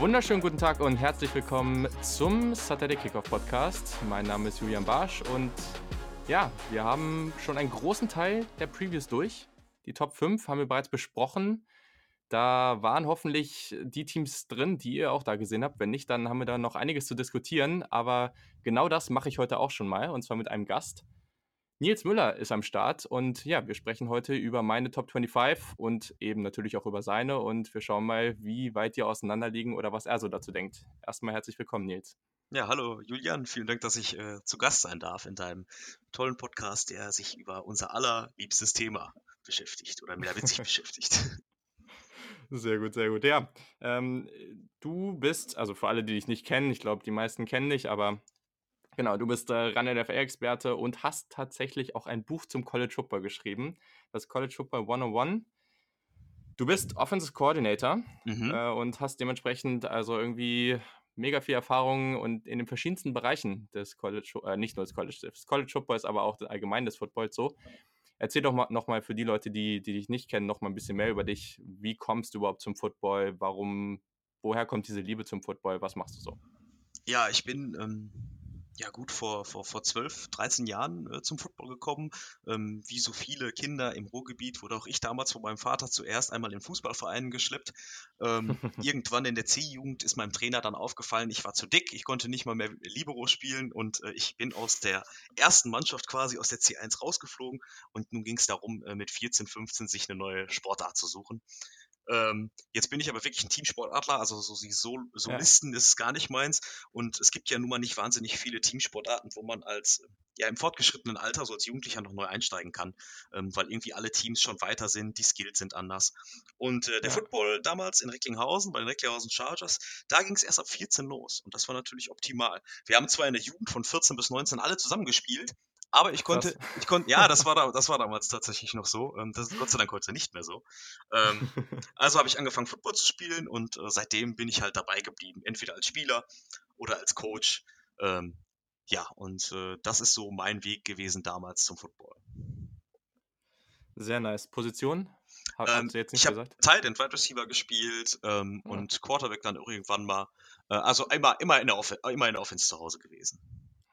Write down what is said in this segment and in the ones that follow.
Wunderschönen guten Tag und herzlich willkommen zum Saturday Kickoff Podcast. Mein Name ist Julian Barsch und ja, wir haben schon einen großen Teil der Previews durch. Die Top 5 haben wir bereits besprochen. Da waren hoffentlich die Teams drin, die ihr auch da gesehen habt. Wenn nicht, dann haben wir da noch einiges zu diskutieren. Aber genau das mache ich heute auch schon mal und zwar mit einem Gast. Nils Müller ist am Start und ja, wir sprechen heute über meine Top 25 und eben natürlich auch über seine und wir schauen mal, wie weit die auseinanderliegen oder was er so dazu denkt. Erstmal herzlich willkommen, Nils. Ja, hallo Julian, vielen Dank, dass ich äh, zu Gast sein darf in deinem tollen Podcast, der sich über unser allerliebstes Thema beschäftigt oder mehr witzig beschäftigt. Sehr gut, sehr gut. Ja, ähm, du bist, also für alle, die dich nicht kennen, ich glaube, die meisten kennen dich, aber Genau, du bist äh, Run-NFL-Experte und hast tatsächlich auch ein Buch zum College Football geschrieben, das College Football 101. Du bist Offensive Coordinator mhm. äh, und hast dementsprechend also irgendwie mega viel Erfahrung und in den verschiedensten Bereichen des College, äh, nicht nur des College, des College Footballs, aber auch allgemein des Footballs so. Erzähl doch mal nochmal für die Leute, die, die dich nicht kennen, noch mal ein bisschen mehr über dich. Wie kommst du überhaupt zum Football? Warum, woher kommt diese Liebe zum Football? Was machst du so? Ja, ich bin ähm, ja gut, vor, vor, vor 12, 13 Jahren äh, zum Football gekommen. Ähm, wie so viele Kinder im Ruhrgebiet wurde auch ich damals von meinem Vater zuerst einmal in Fußballvereinen geschleppt. Ähm, irgendwann in der C-Jugend ist meinem Trainer dann aufgefallen, ich war zu dick, ich konnte nicht mal mehr Libero spielen und äh, ich bin aus der ersten Mannschaft quasi aus der C1 rausgeflogen und nun ging es darum, äh, mit 14, 15 sich eine neue Sportart zu suchen. Ähm, jetzt bin ich aber wirklich ein Teamsportadler, also so die Sol Solisten ja. ist gar nicht meins. Und es gibt ja nun mal nicht wahnsinnig viele Teamsportarten, wo man als ja im fortgeschrittenen Alter, so als Jugendlicher noch neu einsteigen kann, ähm, weil irgendwie alle Teams schon weiter sind, die Skills sind anders. Und äh, der ja. Football damals in Recklinghausen, bei den Recklinghausen Chargers, da ging es erst ab 14 los. Und das war natürlich optimal. Wir haben zwar in der Jugend von 14 bis 19 alle zusammengespielt, aber ich konnte, Krass. ich konnte, ja, das war, da, das war damals tatsächlich noch so. Ähm, das ist Gott sei Dank heute nicht mehr so. Ähm, also habe ich angefangen, Football zu spielen und äh, seitdem bin ich halt dabei geblieben. Entweder als Spieler oder als Coach. Ähm, ja, und äh, das ist so mein Weg gewesen damals zum Football. Sehr nice. Position? Hab, ähm, ich habe Tight End Wide Receiver gespielt ähm, ja. und Quarterback dann irgendwann mal. Äh, also immer, immer, in der immer in der Offense zu Hause gewesen.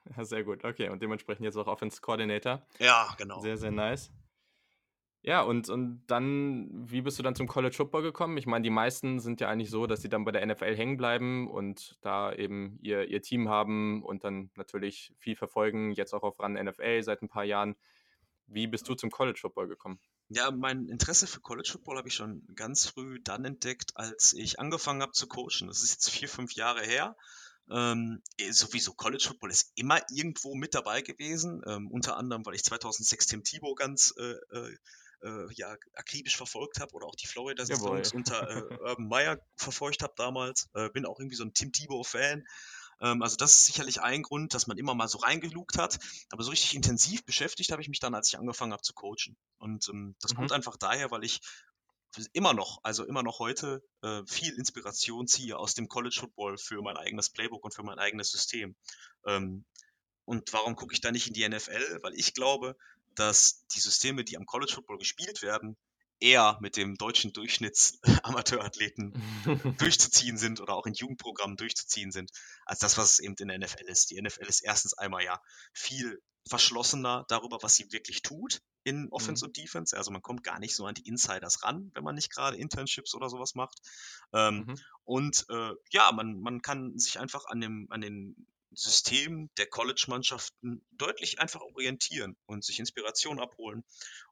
Sehr gut. Okay, und dementsprechend jetzt auch Offense Coordinator. Ja, genau. Sehr, sehr nice. Ja, und, und dann, wie bist du dann zum College Football gekommen? Ich meine, die meisten sind ja eigentlich so, dass sie dann bei der NFL hängen bleiben und da eben ihr, ihr Team haben und dann natürlich viel verfolgen, jetzt auch auf RAN NFL seit ein paar Jahren. Wie bist du zum College Football gekommen? Ja, mein Interesse für College Football habe ich schon ganz früh dann entdeckt, als ich angefangen habe zu coachen. Das ist jetzt vier, fünf Jahre her. Ähm, eh, sowieso College Football ist immer irgendwo mit dabei gewesen, ähm, unter anderem, weil ich 2006 Tim Thibault ganz äh, äh, äh, ja, akribisch verfolgt habe oder auch die Florida Saisons unter äh, Urban Meyer verfolgt habe damals. Äh, bin auch irgendwie so ein Tim Thibault-Fan. Ähm, also das ist sicherlich ein Grund, dass man immer mal so reingelugt hat. Aber so richtig intensiv beschäftigt habe ich mich dann, als ich angefangen habe zu coachen. Und ähm, das mhm. kommt einfach daher, weil ich immer noch, also immer noch heute, äh, viel Inspiration ziehe aus dem College Football für mein eigenes Playbook und für mein eigenes System. Ähm, und warum gucke ich da nicht in die NFL? Weil ich glaube, dass die Systeme, die am College Football gespielt werden, eher mit dem deutschen Durchschnitts-Amateurathleten durchzuziehen sind oder auch in Jugendprogrammen durchzuziehen sind, als das, was es eben in der NFL ist. Die NFL ist erstens einmal ja viel verschlossener darüber, was sie wirklich tut in Offense mhm. und Defense. Also man kommt gar nicht so an die Insiders ran, wenn man nicht gerade Internships oder sowas macht. Ähm, mhm. Und äh, ja, man, man kann sich einfach an, dem, an den System der College-Mannschaften deutlich einfach orientieren und sich Inspiration abholen.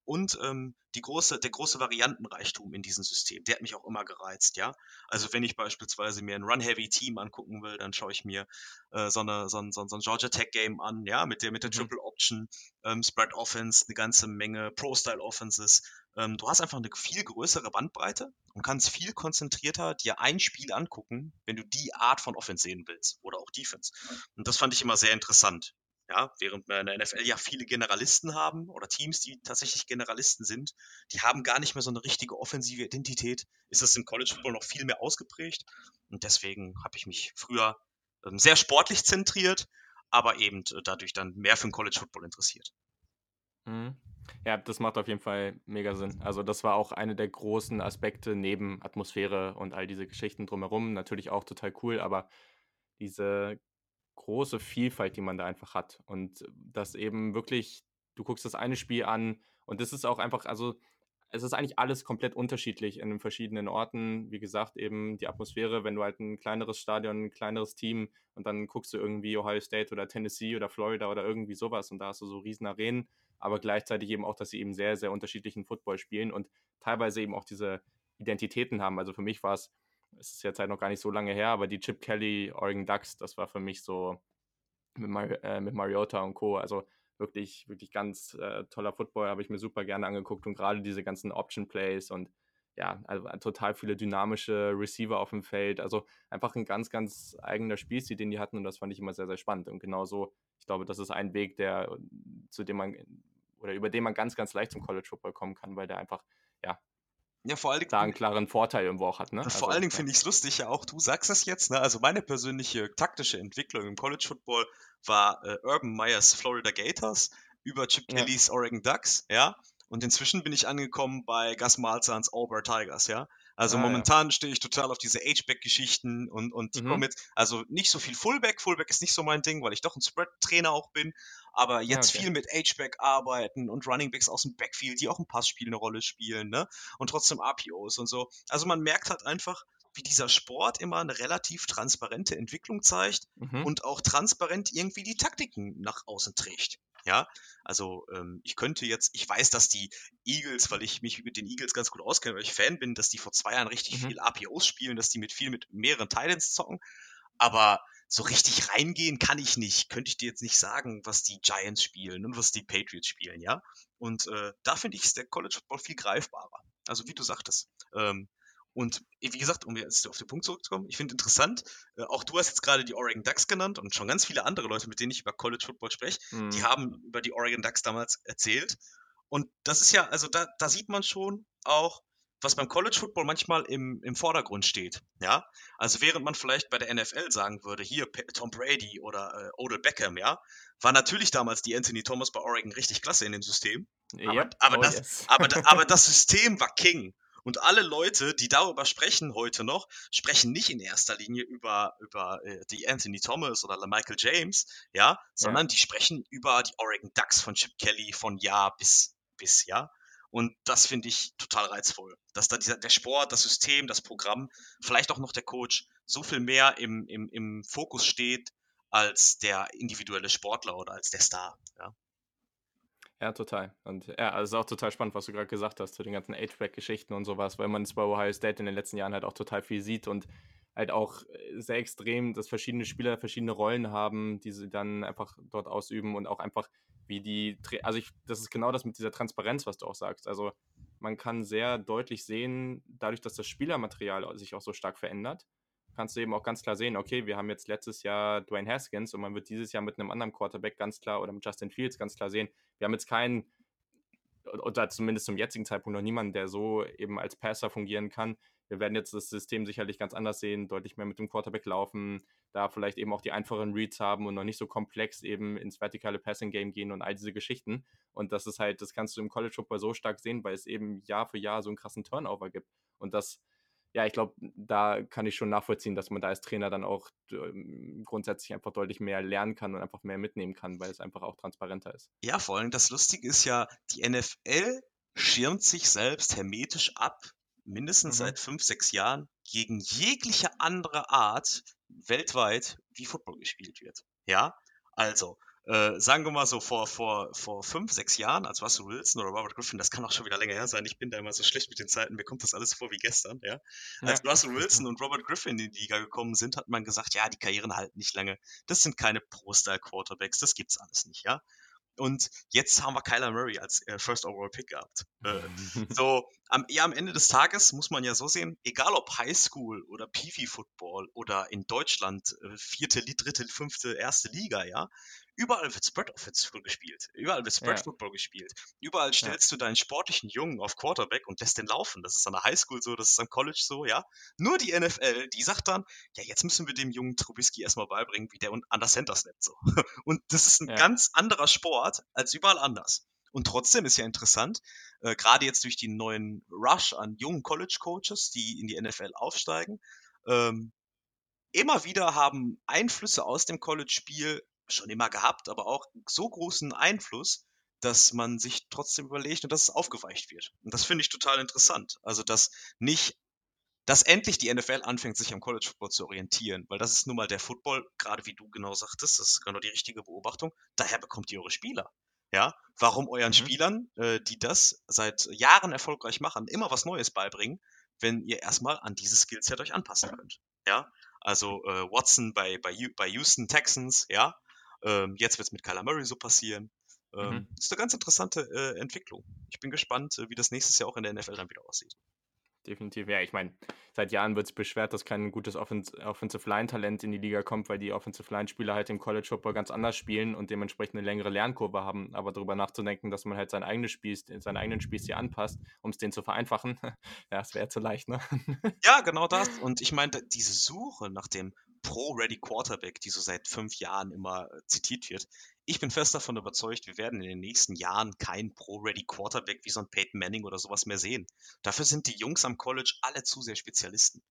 Und ähm, die große, der große Variantenreichtum in diesem System, der hat mich auch immer gereizt, ja. Also wenn ich beispielsweise mir ein Run-Heavy-Team angucken will, dann schaue ich mir äh, so, eine, so, ein, so, ein Georgia Tech-Game an, ja, mit der, mit der mhm. Triple Option, ähm, Spread Offense, eine ganze Menge Pro-Style-Offenses. Ähm, du hast einfach eine viel größere Bandbreite und kannst viel konzentrierter dir ein Spiel angucken, wenn du die Art von Offense sehen willst oder auch Defense. Und das fand ich immer sehr interessant. Ja, während wir in der NFL ja viele Generalisten haben oder Teams, die tatsächlich Generalisten sind, die haben gar nicht mehr so eine richtige offensive Identität, ist das im College Football noch viel mehr ausgeprägt. Und deswegen habe ich mich früher ähm, sehr sportlich zentriert, aber eben äh, dadurch dann mehr für den College Football interessiert. Mhm. Ja, das macht auf jeden Fall mega Sinn. Also, das war auch eine der großen Aspekte neben Atmosphäre und all diese Geschichten drumherum. Natürlich auch total cool, aber diese große Vielfalt, die man da einfach hat und das eben wirklich du guckst das eine Spiel an und das ist auch einfach also, es ist eigentlich alles komplett unterschiedlich in den verschiedenen Orten. Wie gesagt, eben die Atmosphäre, wenn du halt ein kleineres Stadion, ein kleineres Team und dann guckst du irgendwie Ohio State oder Tennessee oder Florida oder irgendwie sowas und da hast du so riesen Arenen, aber gleichzeitig eben auch, dass sie eben sehr, sehr unterschiedlichen Football spielen und teilweise eben auch diese Identitäten haben. Also für mich war es, es ist jetzt halt noch gar nicht so lange her, aber die Chip Kelly Oregon Ducks, das war für mich so mit, Mar äh, mit Mariota und Co. Also wirklich, wirklich ganz äh, toller Football, habe ich mir super gerne angeguckt und gerade diese ganzen Option Plays und ja, also total viele dynamische Receiver auf dem Feld. Also einfach ein ganz, ganz eigener Spielstil, den die hatten und das fand ich immer sehr, sehr spannend. Und genauso, ich glaube, das ist ein Weg, der, zu dem man oder über den man ganz, ganz leicht zum College Football kommen kann, weil der einfach, ja, ja, vor allen Dingen. Da einen klaren Vorteil irgendwo auch hat, ne? Vor also, allen Dingen ja. finde ich es lustig, ja auch du sagst es jetzt, ne? Also meine persönliche taktische Entwicklung im College Football war äh, Urban Meyers Florida Gators über Chip ja. Kellys Oregon Ducks, ja. Und inzwischen bin ich angekommen bei Gus Malzahns Auburn Tigers, ja. Also ah, momentan ja. stehe ich total auf diese H-Back-Geschichten und, und mhm. mit, also nicht so viel Fullback. Fullback ist nicht so mein Ding, weil ich doch ein Spread-Trainer auch bin. Aber jetzt okay. viel mit H-Back arbeiten und Running Backs aus dem Backfield, die auch ein Passspiel eine Rolle spielen, ne? Und trotzdem RPOs und so. Also man merkt halt einfach, wie dieser Sport immer eine relativ transparente Entwicklung zeigt mhm. und auch transparent irgendwie die Taktiken nach außen trägt. Ja, also ähm, ich könnte jetzt, ich weiß, dass die Eagles, weil ich mich mit den Eagles ganz gut auskenne, weil ich Fan bin, dass die vor zwei Jahren richtig mhm. viel APOs spielen, dass die mit viel mit mehreren Titans zocken. Aber so richtig reingehen kann ich nicht. Könnte ich dir jetzt nicht sagen, was die Giants spielen und was die Patriots spielen, ja. Und äh, da finde ich der College Football viel greifbarer. Also wie du sagtest. Ähm, und wie gesagt, um jetzt auf den Punkt zurückzukommen, ich finde interessant, äh, auch du hast jetzt gerade die Oregon Ducks genannt und schon ganz viele andere Leute, mit denen ich über College Football spreche, mhm. die haben über die Oregon Ducks damals erzählt. Und das ist ja, also da, da sieht man schon auch, was beim College Football manchmal im, im Vordergrund steht. Ja, also während man vielleicht bei der NFL sagen würde, hier Tom Brady oder äh, Odell Beckham, ja, war natürlich damals die Anthony Thomas bei Oregon richtig klasse in dem System. Yep. Aber, aber, oh, das, yes. aber, aber das System war King. Und alle Leute, die darüber sprechen heute noch, sprechen nicht in erster Linie über, über äh, die Anthony Thomas oder Michael James, ja, sondern ja. die sprechen über die Oregon Ducks von Chip Kelly von Jahr bis, bis Jahr. Und das finde ich total reizvoll, dass da dieser, der Sport, das System, das Programm, vielleicht auch noch der Coach so viel mehr im, im, im Fokus steht als der individuelle Sportler oder als der Star. Ja. Ja, total. Und ja, also es ist auch total spannend, was du gerade gesagt hast zu den ganzen Age-Back-Geschichten und sowas, weil man es bei Ohio State in den letzten Jahren halt auch total viel sieht und halt auch äh, sehr extrem, dass verschiedene Spieler verschiedene Rollen haben, die sie dann einfach dort ausüben und auch einfach wie die, also ich, das ist genau das mit dieser Transparenz, was du auch sagst. Also man kann sehr deutlich sehen, dadurch, dass das Spielermaterial sich auch so stark verändert, kannst du eben auch ganz klar sehen, okay, wir haben jetzt letztes Jahr Dwayne Haskins und man wird dieses Jahr mit einem anderen Quarterback ganz klar oder mit Justin Fields ganz klar sehen, wir haben jetzt keinen, oder zumindest zum jetzigen Zeitpunkt noch niemanden, der so eben als Passer fungieren kann. Wir werden jetzt das System sicherlich ganz anders sehen, deutlich mehr mit dem Quarterback laufen, da vielleicht eben auch die einfachen Reads haben und noch nicht so komplex eben ins vertikale Passing Game gehen und all diese Geschichten. Und das ist halt, das kannst du im College Football so stark sehen, weil es eben Jahr für Jahr so einen krassen Turnover gibt. Und das ja, ich glaube, da kann ich schon nachvollziehen, dass man da als Trainer dann auch ähm, grundsätzlich einfach deutlich mehr lernen kann und einfach mehr mitnehmen kann, weil es einfach auch transparenter ist. Ja, vor allem das Lustige ist ja, die NFL schirmt sich selbst hermetisch ab, mindestens mhm. seit fünf, sechs Jahren, gegen jegliche andere Art weltweit, wie Football gespielt wird. Ja, also äh, sagen wir mal so vor, vor, vor fünf, sechs Jahren, als Russell Wilson oder Robert Griffin, das kann auch schon wieder länger her sein, ich bin da immer so schlecht mit den Zeiten, mir kommt das alles vor wie gestern, ja. Als ja. Russell Wilson und Robert Griffin in die Liga gekommen sind, hat man gesagt, ja, die Karrieren halten nicht lange. Das sind keine Pro-Style-Quarterbacks, das gibt's alles nicht, ja. Und jetzt haben wir Kyler Murray als äh, First Overall Pick gehabt. Äh, so, am, ja, am Ende des Tages muss man ja so sehen, egal ob High School oder Peavy Football oder in Deutschland äh, vierte, dritte, fünfte, erste Liga, ja, Überall wird Spread Football gespielt. Überall wird Spread ja. Football gespielt. Überall stellst ja. du deinen sportlichen Jungen auf Quarterback und lässt den laufen. Das ist an der Highschool so, das ist am College so, ja. Nur die NFL, die sagt dann, ja, jetzt müssen wir dem jungen Trubisky erstmal beibringen, wie der an der Center snappt so. Und das ist ein ja. ganz anderer Sport als überall anders. Und trotzdem ist ja interessant, äh, gerade jetzt durch den neuen Rush an jungen College-Coaches, die in die NFL aufsteigen, ähm, immer wieder haben Einflüsse aus dem College-Spiel schon immer gehabt, aber auch so großen Einfluss, dass man sich trotzdem überlegt und dass es aufgeweicht wird. Und das finde ich total interessant. Also, dass nicht, dass endlich die NFL anfängt, sich am College Football zu orientieren, weil das ist nun mal der Football, gerade wie du genau sagtest, das ist genau die richtige Beobachtung. Daher bekommt ihr eure Spieler. Ja, warum euren mhm. Spielern, äh, die das seit Jahren erfolgreich machen, immer was Neues beibringen, wenn ihr erstmal an dieses Skillset euch anpassen könnt. Ja, also äh, Watson bei, bei, bei Houston Texans, ja, ähm, jetzt wird es mit Kyler Murray so passieren. Ähm, mhm. Ist eine ganz interessante äh, Entwicklung. Ich bin gespannt, äh, wie das nächstes Jahr auch in der NFL dann wieder aussieht. Definitiv, ja. Ich meine, seit Jahren wird es beschwert, dass kein gutes Offens Offensive Line-Talent in die Liga kommt, weil die Offensive Line-Spieler halt im College Football ganz anders spielen und dementsprechend eine längere Lernkurve haben. Aber darüber nachzudenken, dass man halt sein eigenes Spiel, seinen eigenen Spielstil anpasst, um es den zu vereinfachen, ja, das wäre zu leicht, ne? Ja, genau das. Und ich meine, diese Suche nach dem Pro-Ready Quarterback, die so seit fünf Jahren immer äh, zitiert wird. Ich bin fest davon überzeugt, wir werden in den nächsten Jahren keinen Pro-Ready Quarterback wie so ein Peyton Manning oder sowas mehr sehen. Dafür sind die Jungs am College alle zu sehr Spezialisten.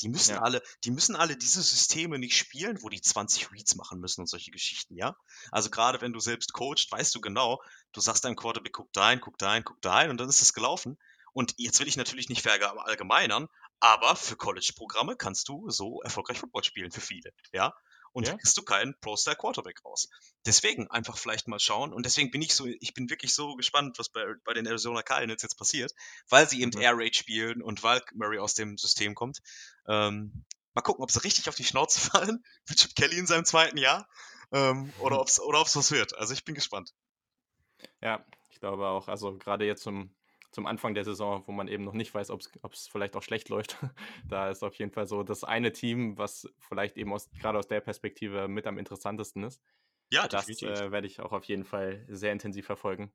Die müssen ja. alle, die müssen alle diese Systeme nicht spielen, wo die 20 Reads machen müssen und solche Geschichten, ja? Also gerade wenn du selbst coachst, weißt du genau, du sagst deinem Quarterback, guck da hin, guck da hin, guck da hin und dann ist es gelaufen. Und jetzt will ich natürlich nicht verallgemeinern, aber für College-Programme kannst du so erfolgreich Football spielen, für viele, ja. Und ja. kriegst du keinen Pro-Style Quarterback raus. Deswegen einfach vielleicht mal schauen. Und deswegen bin ich so, ich bin wirklich so gespannt, was bei, bei den Arizona Cardinals jetzt passiert, weil sie eben mhm. Air Raid spielen und weil Murray aus dem System kommt. Ähm, mal gucken, ob sie richtig auf die Schnauze fallen mit Chip Kelly in seinem zweiten Jahr. Ähm, oder mhm. ob es oder ob's was wird. Also ich bin gespannt. Ja, ich glaube auch. Also gerade jetzt zum zum Anfang der Saison, wo man eben noch nicht weiß, ob es vielleicht auch schlecht läuft. da ist auf jeden Fall so das eine Team, was vielleicht eben aus, gerade aus der Perspektive mit am interessantesten ist. Ja, das äh, werde ich auch auf jeden Fall sehr intensiv verfolgen.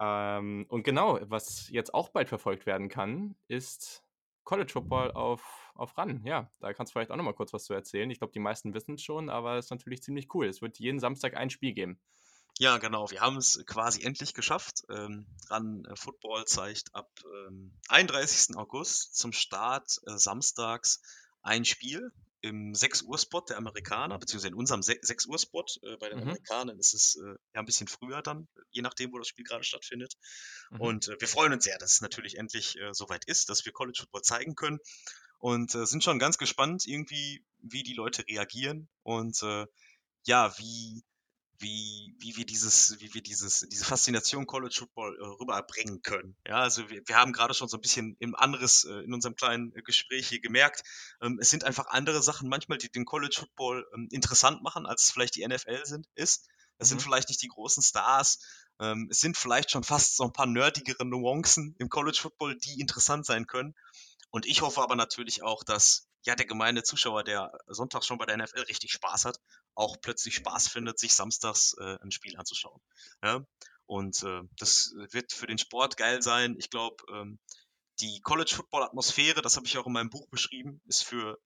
Ähm, und genau, was jetzt auch bald verfolgt werden kann, ist College Football auf, auf RAN. Ja, da kannst du vielleicht auch noch mal kurz was zu erzählen. Ich glaube, die meisten wissen es schon, aber es ist natürlich ziemlich cool. Es wird jeden Samstag ein Spiel geben. Ja, genau. Wir haben es quasi endlich geschafft. Ähm, Run äh, Football zeigt ab ähm, 31. August zum Start äh, samstags ein Spiel im 6 Uhr Spot der Amerikaner, beziehungsweise in unserem 6 Uhr Spot. Äh, bei den mhm. Amerikanern ist es äh, ja ein bisschen früher dann, je nachdem, wo das Spiel gerade stattfindet. Mhm. Und äh, wir freuen uns sehr, dass es natürlich endlich äh, soweit ist, dass wir College Football zeigen können. Und äh, sind schon ganz gespannt, irgendwie, wie die Leute reagieren und ja, wie wie, wie wir dieses, wie wir dieses, diese Faszination College Football äh, rüberbringen können. Ja, also wir, wir haben gerade schon so ein bisschen im anderes, äh, in unserem kleinen äh, Gespräch hier gemerkt, ähm, es sind einfach andere Sachen manchmal, die den College Football ähm, interessant machen, als es vielleicht die NFL sind, ist. Es mhm. sind vielleicht nicht die großen Stars. Ähm, es sind vielleicht schon fast so ein paar nerdigere Nuancen im College Football, die interessant sein können. Und ich hoffe aber natürlich auch, dass ja, der gemeine Zuschauer, der sonntags schon bei der NFL richtig Spaß hat, auch plötzlich Spaß findet, sich samstags äh, ein Spiel anzuschauen. Ja? Und äh, das wird für den Sport geil sein. Ich glaube, ähm, die College-Football-Atmosphäre, das habe ich auch in meinem Buch beschrieben, ist für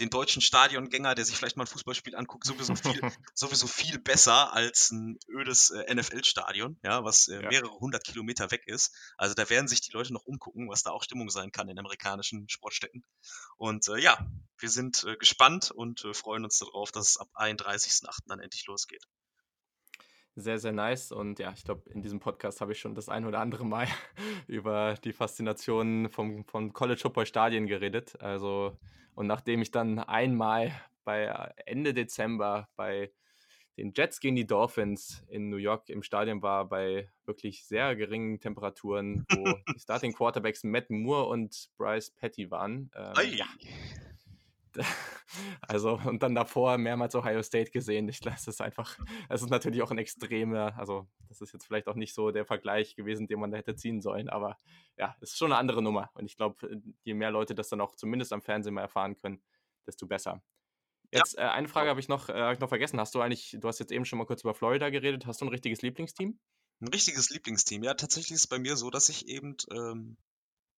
den deutschen Stadiongänger, der sich vielleicht mal ein Fußballspiel anguckt, sowieso viel, sowieso viel besser als ein ödes äh, NFL-Stadion, ja, was äh, ja. mehrere hundert Kilometer weg ist. Also da werden sich die Leute noch umgucken, was da auch Stimmung sein kann in amerikanischen Sportstätten. Und äh, ja, wir sind äh, gespannt und äh, freuen uns darauf, dass es ab 31.08. dann endlich losgeht sehr, sehr nice. Und ja, ich glaube, in diesem Podcast habe ich schon das ein oder andere Mal über die Faszination vom, vom College Football Stadien geredet. Also und nachdem ich dann einmal bei äh, Ende Dezember bei den Jets gegen die Dolphins in New York im Stadion war, bei wirklich sehr geringen Temperaturen, wo die Starting Quarterbacks Matt Moore und Bryce Petty waren. Ähm, ja. Also, und dann davor mehrmals Ohio State gesehen. Ich lasse es einfach, es ist natürlich auch ein extremer, also, das ist jetzt vielleicht auch nicht so der Vergleich gewesen, den man da hätte ziehen sollen, aber ja, es ist schon eine andere Nummer. Und ich glaube, je mehr Leute das dann auch zumindest am Fernsehen mal erfahren können, desto besser. Jetzt ja. äh, eine Frage habe ich noch, äh, ich noch vergessen. Hast du eigentlich, du hast jetzt eben schon mal kurz über Florida geredet, hast du ein richtiges Lieblingsteam? Ein richtiges Lieblingsteam. Ja, tatsächlich ist es bei mir so, dass ich eben ähm,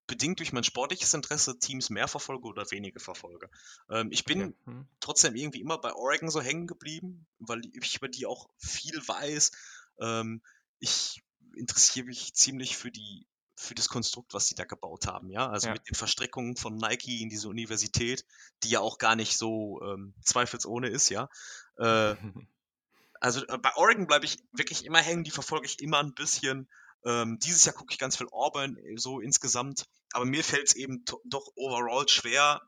bedingt durch mein sportliches Interesse Teams mehr verfolge oder weniger verfolge. Ähm, ich bin okay. hm. trotzdem irgendwie immer bei Oregon so hängen geblieben, weil ich über die auch viel weiß. Ähm, ich interessiere mich ziemlich für die für das Konstrukt, was sie da gebaut haben, ja. Also Ja. mit den Verstrickungen von Nike in diese Universität, die ja auch gar nicht so ähm, zweifelsohne ist, ja. Äh, also äh, bei Oregon bleibe ich wirklich immer hängen, die verfolge ich immer ein bisschen. Ähm, dieses Jahr gucke ich ganz viel Auburn äh, so insgesamt, aber mir fällt es eben doch overall schwer,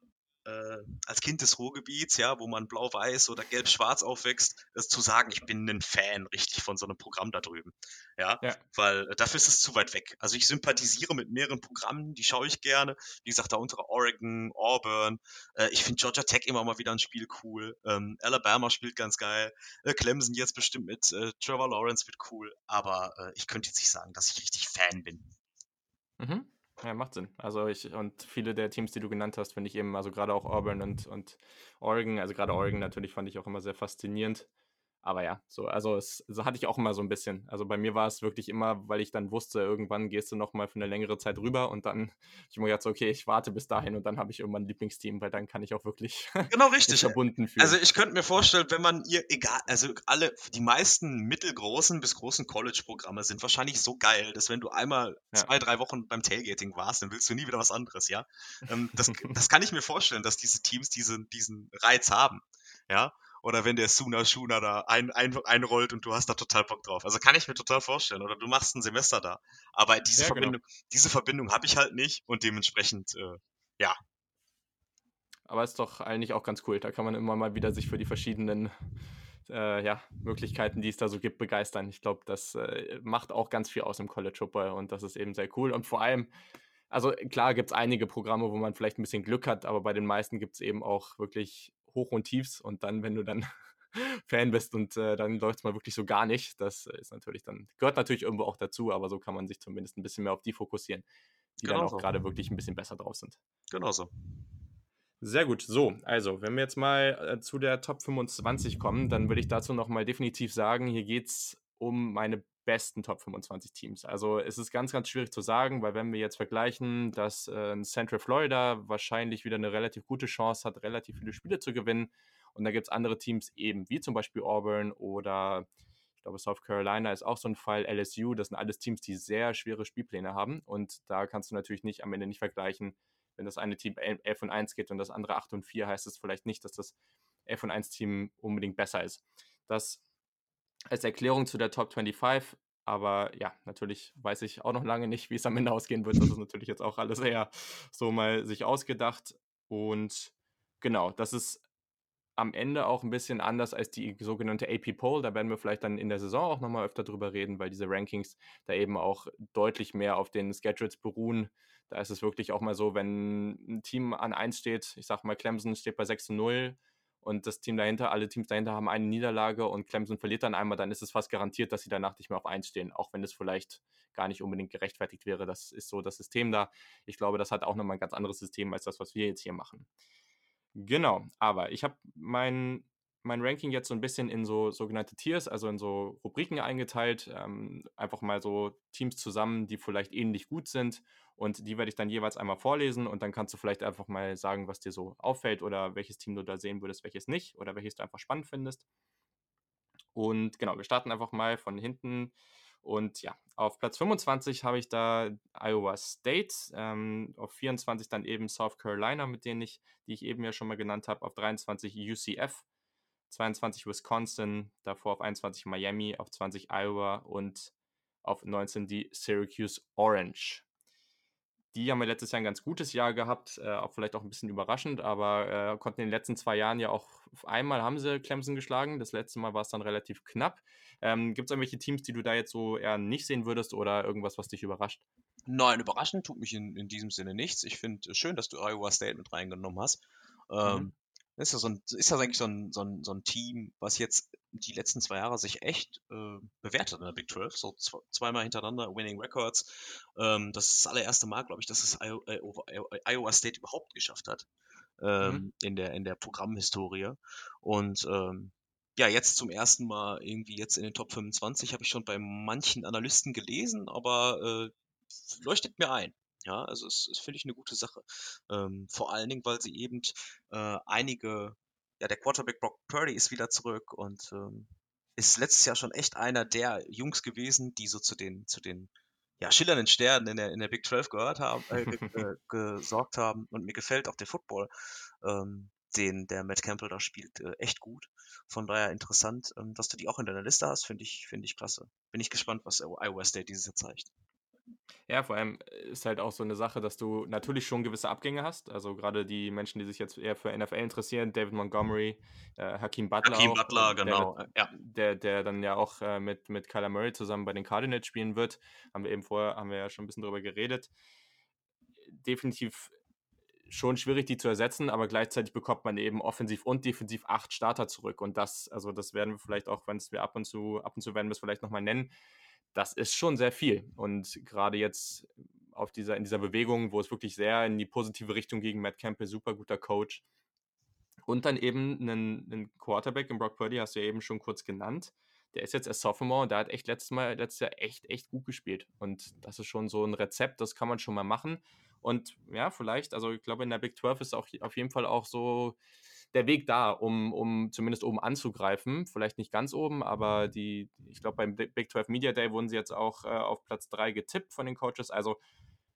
äh, als Kind des Ruhrgebiets, ja, wo man blau-weiß oder gelb-schwarz aufwächst, das zu sagen, ich bin ein Fan richtig von so einem Programm da drüben. Ja, Ja. weil äh, dafür ist es zu weit weg. Also ich sympathisiere mit mehreren Programmen, die schaue ich gerne. Wie gesagt, da untere Oregon, Auburn. Äh, ich finde Georgia Tech immer mal wieder ein Spiel cool. Ähm, Alabama spielt ganz geil. Äh, Clemson jetzt bestimmt mit äh, Trevor Lawrence wird cool. Aber ich könnte jetzt nicht sagen, dass ich richtig Fan bin. Mhm. Ja, macht Sinn. Also ich und viele der Teams, die du genannt hast, finde ich eben, also gerade auch Auburn und, und Oregon, also gerade Oregon natürlich fand ich auch immer sehr faszinierend. Aber ja, so, also es so hatte ich auch immer so ein bisschen. Also bei mir war es wirklich immer, weil ich dann wusste, irgendwann gehst du noch mal für eine längere Zeit rüber und dann ich immer gedacht, okay, ich warte bis dahin und dann habe ich irgendwann ein Lieblingsteam, weil dann kann ich auch wirklich Genau richtig. verbunden fühlen. Also ich könnte mir vorstellen, wenn man ihr, egal, also alle, die meisten mittelgroßen bis großen College-Programme sind wahrscheinlich so geil, dass wenn du einmal Ja. zwei, drei Wochen beim Tailgating warst, dann willst du nie wieder was anderes, ja. Ähm, das, das kann ich mir vorstellen, dass diese Teams diesen, diesen Reiz haben, ja. Oder wenn der Suna Shuna da ein, ein, einrollt und du hast da total Bock drauf. Also kann ich mir total vorstellen. Oder du machst ein Semester da. Aber diese Ja, genau. Verbindung, diese Verbindung habe ich halt nicht und dementsprechend, äh, Aber ist doch eigentlich auch ganz cool. Da kann man immer mal wieder sich für die verschiedenen äh, ja, Möglichkeiten, die es da so gibt, begeistern. Ich glaube, das äh, macht auch ganz viel aus im College Football und das ist eben sehr cool. Und vor allem, also klar gibt es einige Programme, wo man vielleicht ein bisschen Glück hat, aber bei den meisten gibt es eben auch wirklich Hoch und Tiefs. Und dann, wenn du dann Fan bist und äh, dann läuft es mal wirklich so gar nicht, das ist natürlich dann, gehört natürlich irgendwo auch dazu, aber so kann man sich zumindest ein bisschen mehr auf die fokussieren, die dann Genau auch so. gerade wirklich ein bisschen besser drauf sind. genau so. Sehr gut. So, also, wenn wir jetzt mal äh, zu der Top 25 kommen, dann würde ich dazu nochmal definitiv sagen, hier geht es um meine besten Top 25 Teams. Also, es ist ganz, ganz schwierig zu sagen, weil wenn wir jetzt vergleichen, dass äh, Central Florida wahrscheinlich wieder eine relativ gute Chance hat, relativ viele Spiele zu gewinnen. Und da gibt es andere Teams eben, wie zum Beispiel Auburn oder ich glaube, South Carolina ist auch so ein Fall, LSU, das sind alles Teams, die sehr schwere Spielpläne haben. Und da kannst du natürlich nicht am Ende nicht vergleichen, wenn das eine Team 11 und 1 geht und das andere 8 und 4, heißt es vielleicht nicht, dass das 11 und 1 Team unbedingt besser ist. Das als Erklärung zu der Top 25. Aber ja, natürlich weiß ich auch noch lange nicht, wie es am Ende ausgehen wird. Das ist natürlich jetzt auch alles eher so mal sich ausgedacht. Und genau, das ist am Ende auch ein bisschen anders als die sogenannte AP Poll. Da werden wir vielleicht dann in der Saison auch nochmal öfter drüber reden, weil diese Rankings da eben auch deutlich mehr auf den Schedules beruhen. Da ist es wirklich auch mal so, wenn ein Team an 1 steht, ich sag mal, Clemson steht bei 6 zu 0 und das Team dahinter, alle Teams dahinter haben eine Niederlage und Clemson verliert dann einmal, dann ist es fast garantiert, dass sie danach nicht mehr auf 1 stehen, auch wenn es vielleicht gar nicht unbedingt gerechtfertigt wäre. Das ist so das System da. Ich glaube, das hat auch nochmal ein ganz anderes System als das, was wir jetzt hier machen. Genau, aber ich habe mein, mein Ranking jetzt so ein bisschen in so sogenannte Tiers, also in so Rubriken eingeteilt. Ähm, einfach mal so Teams zusammen, die vielleicht ähnlich gut sind. Und die werde ich dann jeweils einmal vorlesen und dann kannst du vielleicht einfach mal sagen, was dir so auffällt oder welches Team du da sehen würdest, welches nicht oder welches du einfach spannend findest. Und genau, wir starten einfach mal von hinten. Und ja, auf Platz 25 habe ich da Iowa State, ähm, auf 24 dann eben South Carolina, mit denen ich, die ich eben ja schon mal genannt habe, auf 23 UCF, 22 Wisconsin, davor auf 21 Miami, auf 20 Iowa und auf 19 die Syracuse Orange. Die haben ja letztes Jahr ein ganz gutes Jahr gehabt, äh, auch vielleicht auch ein bisschen überraschend, aber äh, konnten in den letzten zwei Jahren ja auch auf einmal haben sie Clemson geschlagen. Das letzte Mal war es dann relativ knapp. Ähm, Gibt es irgendwelche Teams, die du da jetzt so eher nicht sehen würdest oder irgendwas, was dich überrascht? Nein, überraschend tut mich in, in diesem Sinne nichts. Ich finde es schön, dass du Iowa State mit reingenommen hast. Ähm, Mhm. Ist, ja so ein, ist ja eigentlich so ein, so, ein, so ein Team, was jetzt die letzten zwei Jahre sich echt äh, bewertet in der Big 12. So zw zweimal hintereinander Winning Records. Ähm, das ist das allererste Mal, glaube ich, dass es Io Iowa State überhaupt geschafft hat. Ähm, Mhm. in, der, in der Programmhistorie. Und ähm, ja, jetzt zum ersten Mal irgendwie jetzt in den Top 25 habe ich schon bei manchen Analysten gelesen, aber äh, leuchtet mir ein. Ja, also es, es finde ich eine gute Sache. Ähm, vor allen Dingen, weil sie eben äh, einige, ja, der Quarterback Brock Purdy ist wieder zurück und ähm, ist letztes Jahr schon echt einer der Jungs gewesen, die so zu den, zu den ja, schillernden Sternen in der, in der Big 12 gehört haben, äh, äh, gesorgt haben. Und mir gefällt auch der Football, ähm, den der Matt Campbell da spielt, äh, echt gut. Von daher interessant, ähm, dass du die auch in deiner Liste hast, finde ich, finde ich klasse. Bin ich gespannt, was Iowa State dieses Jahr zeigt. Ja, vor allem äh, ist halt auch so eine Sache, dass du natürlich schon gewisse Abgänge hast. Also gerade die Menschen, die sich jetzt eher für NFL interessieren, David Montgomery, äh, Hakeem Butler Hakeem auch, Butler, äh, der, genau. wird, Ja. der, der dann ja auch äh, mit, mit Kyler Murray zusammen bei den Cardinals spielen wird. Haben wir eben vorher, haben wir ja schon ein bisschen drüber geredet. Definitiv schon schwierig, die zu ersetzen, aber gleichzeitig bekommt man eben offensiv und defensiv acht Starter zurück. Und das, also das werden wir vielleicht auch, wenn es wir ab und zu, ab und zu werden wir es vielleicht nochmal nennen, das ist schon sehr viel. Und gerade jetzt auf dieser, in dieser Bewegung, wo es wirklich sehr in die positive Richtung gegen Matt Campbell, super guter Coach. Und dann eben einen, einen Quarterback, im Brock Purdy, hast du ja eben schon kurz genannt. Der ist jetzt erst Sophomore und der hat echt letztes, Mal, letztes Jahr echt, echt gut gespielt. Und das ist schon so ein Rezept, das kann man schon mal machen. Und ja, vielleicht, also ich glaube, in der Big 12 ist auch auf jeden Fall auch so der Weg da, um, um zumindest oben anzugreifen. Vielleicht nicht ganz oben, aber die, ich glaube, beim Big 12 Media Day wurden sie jetzt auch äh, auf Platz 3 getippt von den Coaches. Also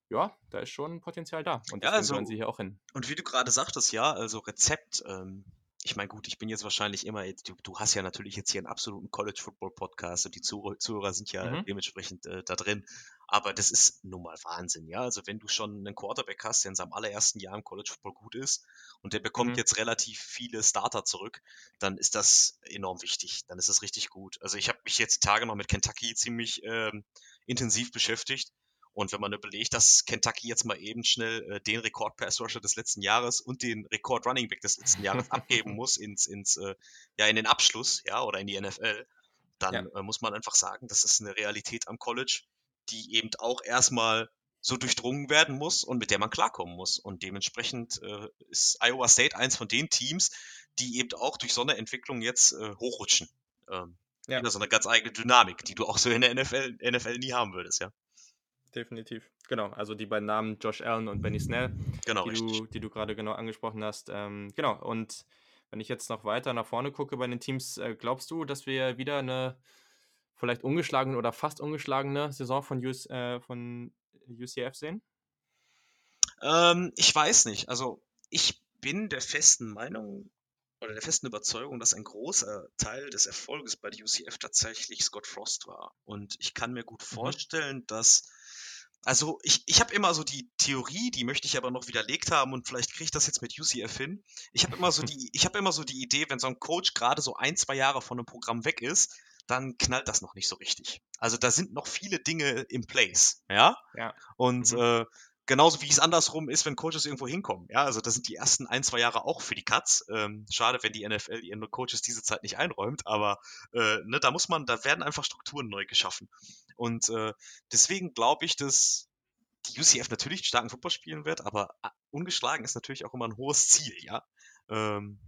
ja, da ist schon Potenzial da. Und Ja, deswegen also, sollen sie hier auch hin. und wie du gerade sagtest, ja, also Rezept, ähm, ich meine, gut, ich bin jetzt wahrscheinlich immer, du, du hast ja natürlich jetzt hier einen absoluten College Football Podcast und die Zuhörer, Zuhörer sind ja Mhm. dementsprechend äh, da drin. Aber das ist nun mal Wahnsinn, ja. Also wenn du schon einen Quarterback hast, der in seinem allerersten Jahr im College Football gut ist und der bekommt Mhm. jetzt relativ viele Starter zurück, dann ist das enorm wichtig. Dann ist es richtig gut. Also ich habe mich jetzt die Tage noch mit Kentucky ziemlich ähm, intensiv beschäftigt. Und wenn man überlegt, dass Kentucky jetzt mal eben schnell äh, den Rekord Pass Rusher des letzten Jahres und den Rekord Running Back des letzten Jahres abgeben muss ins, ins äh, ja in den Abschluss, ja, oder in die NFL, dann Ja. äh, muss man einfach sagen, das ist eine Realität am College, die eben auch erstmal so durchdrungen werden muss und mit der man klarkommen muss. Und dementsprechend äh, ist Iowa State eins von den Teams, die eben auch durch so eine Entwicklung jetzt äh, hochrutschen. Ähm, Ja. So eine ganz eigene Dynamik, die du auch so in der NFL, NFL nie haben würdest, ja. Definitiv. Genau, also die beiden Namen Josh Allen und Benny Snell, Genau, die richtig. du, die du gerade genau angesprochen hast. Ähm, genau, und wenn ich jetzt noch weiter nach vorne gucke bei den Teams, äh, glaubst du, dass wir wieder eine vielleicht ungeschlagene oder fast ungeschlagene Saison von, US, äh, von UCF sehen? Ähm, ich weiß nicht. Also ich bin der festen Meinung oder der festen Überzeugung, dass ein großer Teil des Erfolges bei der UCF tatsächlich Scott Frost war. Und ich kann mir gut Mhm. vorstellen, dass also ich, ich habe immer so die Theorie, die möchte ich aber noch widerlegt haben und vielleicht kriege ich das jetzt mit UCF hin. Ich habe immer so die, ich habe immer so die Idee, wenn so ein Coach gerade so ein, zwei Jahre von einem Programm weg ist, dann knallt das noch nicht so richtig. Also da sind noch viele Dinge im Place, ja. Ja. Und Mhm. äh, genauso wie es andersrum ist, wenn Coaches irgendwo hinkommen. Ja, also da sind die ersten ein, zwei Jahre auch für die Cuts. Ähm, schade, wenn die NFL ihren Coaches diese Zeit nicht einräumt, aber äh, ne, da muss man, da werden einfach Strukturen neu geschaffen. Und äh, deswegen glaube ich, dass die UCF natürlich starken Football spielen wird, aber äh, ungeschlagen ist natürlich auch immer ein hohes Ziel, ja. Ähm,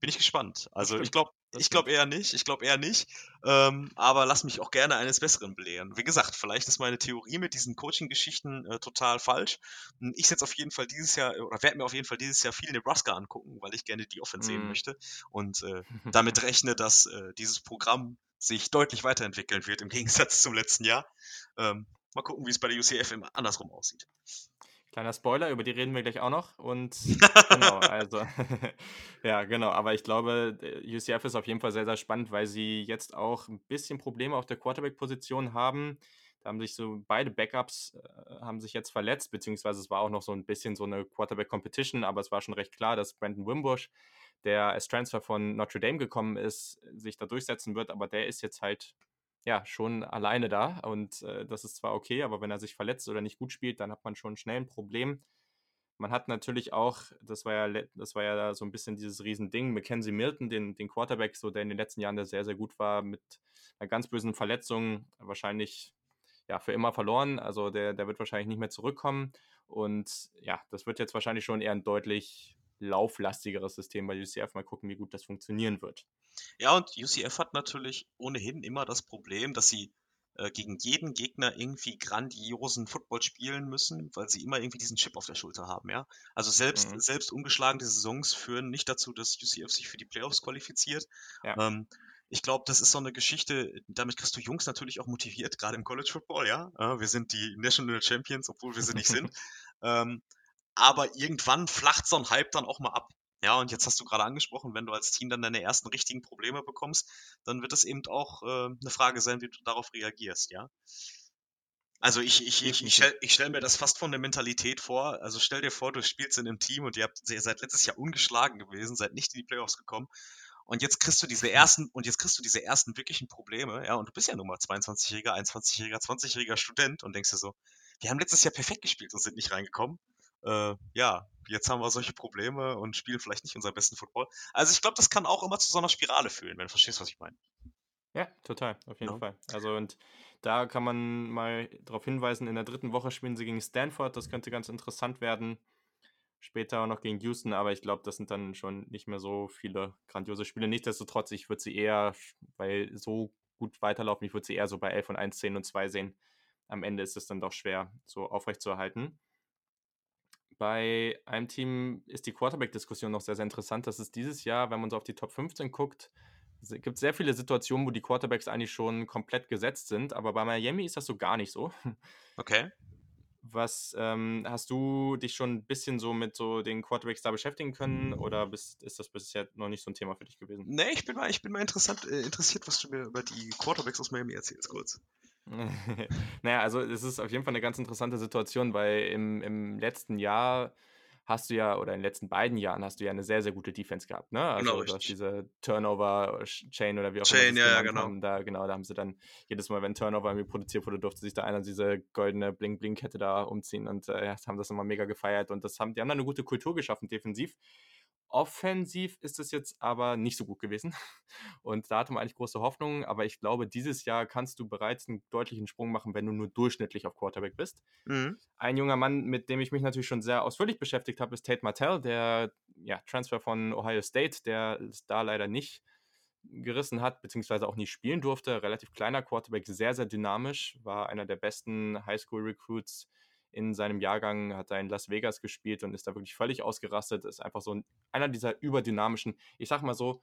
bin ich gespannt. Also ich glaube, das ich glaube eher nicht, ich glaube eher nicht. Ähm, aber lass mich auch gerne eines Besseren belehren. Wie gesagt, vielleicht ist meine Theorie mit diesen Coaching-Geschichten äh, total falsch. Hm, Ich setze auf jeden Fall dieses Jahr, oder werde mir auf jeden Fall dieses Jahr viel Nebraska angucken, weil ich gerne die Offense sehen Mhm. möchte. Und äh, damit rechne, dass äh, dieses Programm sich deutlich weiterentwickeln wird im Gegensatz zum letzten Jahr. Ähm, mal gucken, wie es bei der UCF immer andersrum aussieht. Kleiner Spoiler, über die reden wir gleich auch noch. Und genau, also ja, genau. Aber ich glaube, der UCF ist auf jeden Fall sehr, sehr spannend, weil sie jetzt auch ein bisschen Probleme auf der Quarterback-Position haben. Da haben sich so beide Backups äh, haben sich jetzt verletzt, beziehungsweise es war auch noch so ein bisschen so eine Quarterback-Competition, aber es war schon recht klar, dass Brandon Wimbush, der als Transfer von Notre Dame gekommen ist, sich da durchsetzen wird, aber der ist jetzt halt ja, schon alleine da. Und äh, das ist zwar okay, aber wenn er sich verletzt oder nicht gut spielt, dann hat man schon schnell ein Problem. Man hat natürlich auch, das war ja, das war ja so ein bisschen dieses Riesending, Mackenzie Milton, den, den Quarterback, so der in den letzten Jahren der sehr, sehr gut war, mit einer ganz bösen Verletzung, wahrscheinlich ja, für immer verloren. Also der, der wird wahrscheinlich nicht mehr zurückkommen. Und ja, das wird jetzt wahrscheinlich schon eher ein deutlich lauflastigeres System bei UCF. Mal gucken, wie gut das funktionieren wird. Ja, und UCF hat natürlich ohnehin immer das Problem, dass sie äh, gegen jeden Gegner irgendwie grandiosen Football spielen müssen, weil sie immer irgendwie diesen Chip auf der Schulter haben, ja. Also selbst, Mhm. selbst ungeschlagene Saisons führen nicht dazu, dass UCF sich für die Playoffs qualifiziert. Ja. Ähm, ich glaube, das ist so eine Geschichte, damit kriegst du Jungs natürlich auch motiviert, gerade im College Football, ja. wir sind die National Champions, obwohl wir sie nicht sind. ähm, aber irgendwann flacht so ein Hype dann auch mal ab. Ja, und jetzt hast du gerade angesprochen, wenn du als Team dann deine ersten richtigen Probleme bekommst, dann wird es eben auch äh, eine Frage sein, wie du darauf reagierst, ja. Also ich, ich, ich, ich stelle stell mir das fast von der Mentalität vor. Also stell dir vor, du spielst in einem Team und ihr, habt, ihr seid letztes Jahr ungeschlagen gewesen, seid nicht in die Playoffs gekommen. Und jetzt kriegst du diese ersten, und jetzt kriegst du diese ersten wirklichen Probleme, ja, und du bist ja nun mal 22-jähriger, 21-jähriger, 20-jähriger Student und denkst dir so, wir haben letztes Jahr perfekt gespielt und sind nicht reingekommen. Äh, ja, jetzt haben wir solche Probleme und spielen vielleicht nicht unseren besten Football. Also ich glaube, das kann auch immer zu so einer Spirale führen, wenn du verstehst, was ich meine. Ja, total, auf jeden ja. Fall. Also und da kann man mal darauf hinweisen, in der dritten Woche spielen sie gegen Stanford, das könnte ganz interessant werden. Später auch noch gegen Houston, aber ich glaube, das sind dann schon nicht mehr so viele grandiose Spiele. Nichtsdestotrotz, ich würde sie eher, weil so gut weiterlaufen, ich würde sie eher so bei 11 und 1, 10 und 2 sehen. Am Ende ist es dann doch schwer, so aufrechtzuerhalten. Bei einem Team ist die Quarterback-Diskussion noch sehr, sehr interessant. Das ist dieses Jahr, wenn man so auf die Top 15 guckt, es gibt sehr viele Situationen, wo die Quarterbacks eigentlich schon komplett gesetzt sind, aber bei Miami ist das so gar nicht so. Okay. Was ähm, hast du dich schon ein bisschen so mit so den Quarterbacks da beschäftigen können oder bist, ist das bisher noch nicht so ein Thema für dich gewesen? Nee, ich bin mal, ich bin mal interessant, äh, interessiert, was du mir über die Quarterbacks aus Miami erzählst, kurz. naja, also es ist auf jeden Fall eine ganz interessante Situation, weil im, im letzten Jahr hast du ja, oder in den letzten beiden Jahren hast du ja eine sehr, sehr gute Defense gehabt, ne? Also genau, du hast diese Turnover-Chain oder wie auch Chain, immer ja, genau. Haben, da, genau, da haben sie dann jedes Mal, wenn Turnover irgendwie produziert wurde, durfte sich da einer diese goldene Bling-Bling-Kette da umziehen und äh, haben das immer mega gefeiert und das haben, die haben da eine gute Kultur geschaffen, defensiv. Offensiv ist es jetzt aber nicht so gut gewesen. Und da hatte man eigentlich große Hoffnungen. Aber ich glaube, dieses Jahr kannst du bereits einen deutlichen Sprung machen, wenn du nur durchschnittlich auf Quarterback bist. Mhm. Ein junger Mann, mit dem ich mich natürlich schon sehr ausführlich beschäftigt habe, ist Tate Martell, der ja, Transfer von Ohio State, der es da leider nicht gerissen hat, beziehungsweise auch nicht spielen durfte. Relativ kleiner Quarterback, sehr, sehr dynamisch, war einer der besten Highschool-Recruits in seinem Jahrgang, hat er in Las Vegas gespielt und ist da wirklich völlig ausgerastet. Ist einfach so ein, einer dieser überdynamischen, ich sag mal so,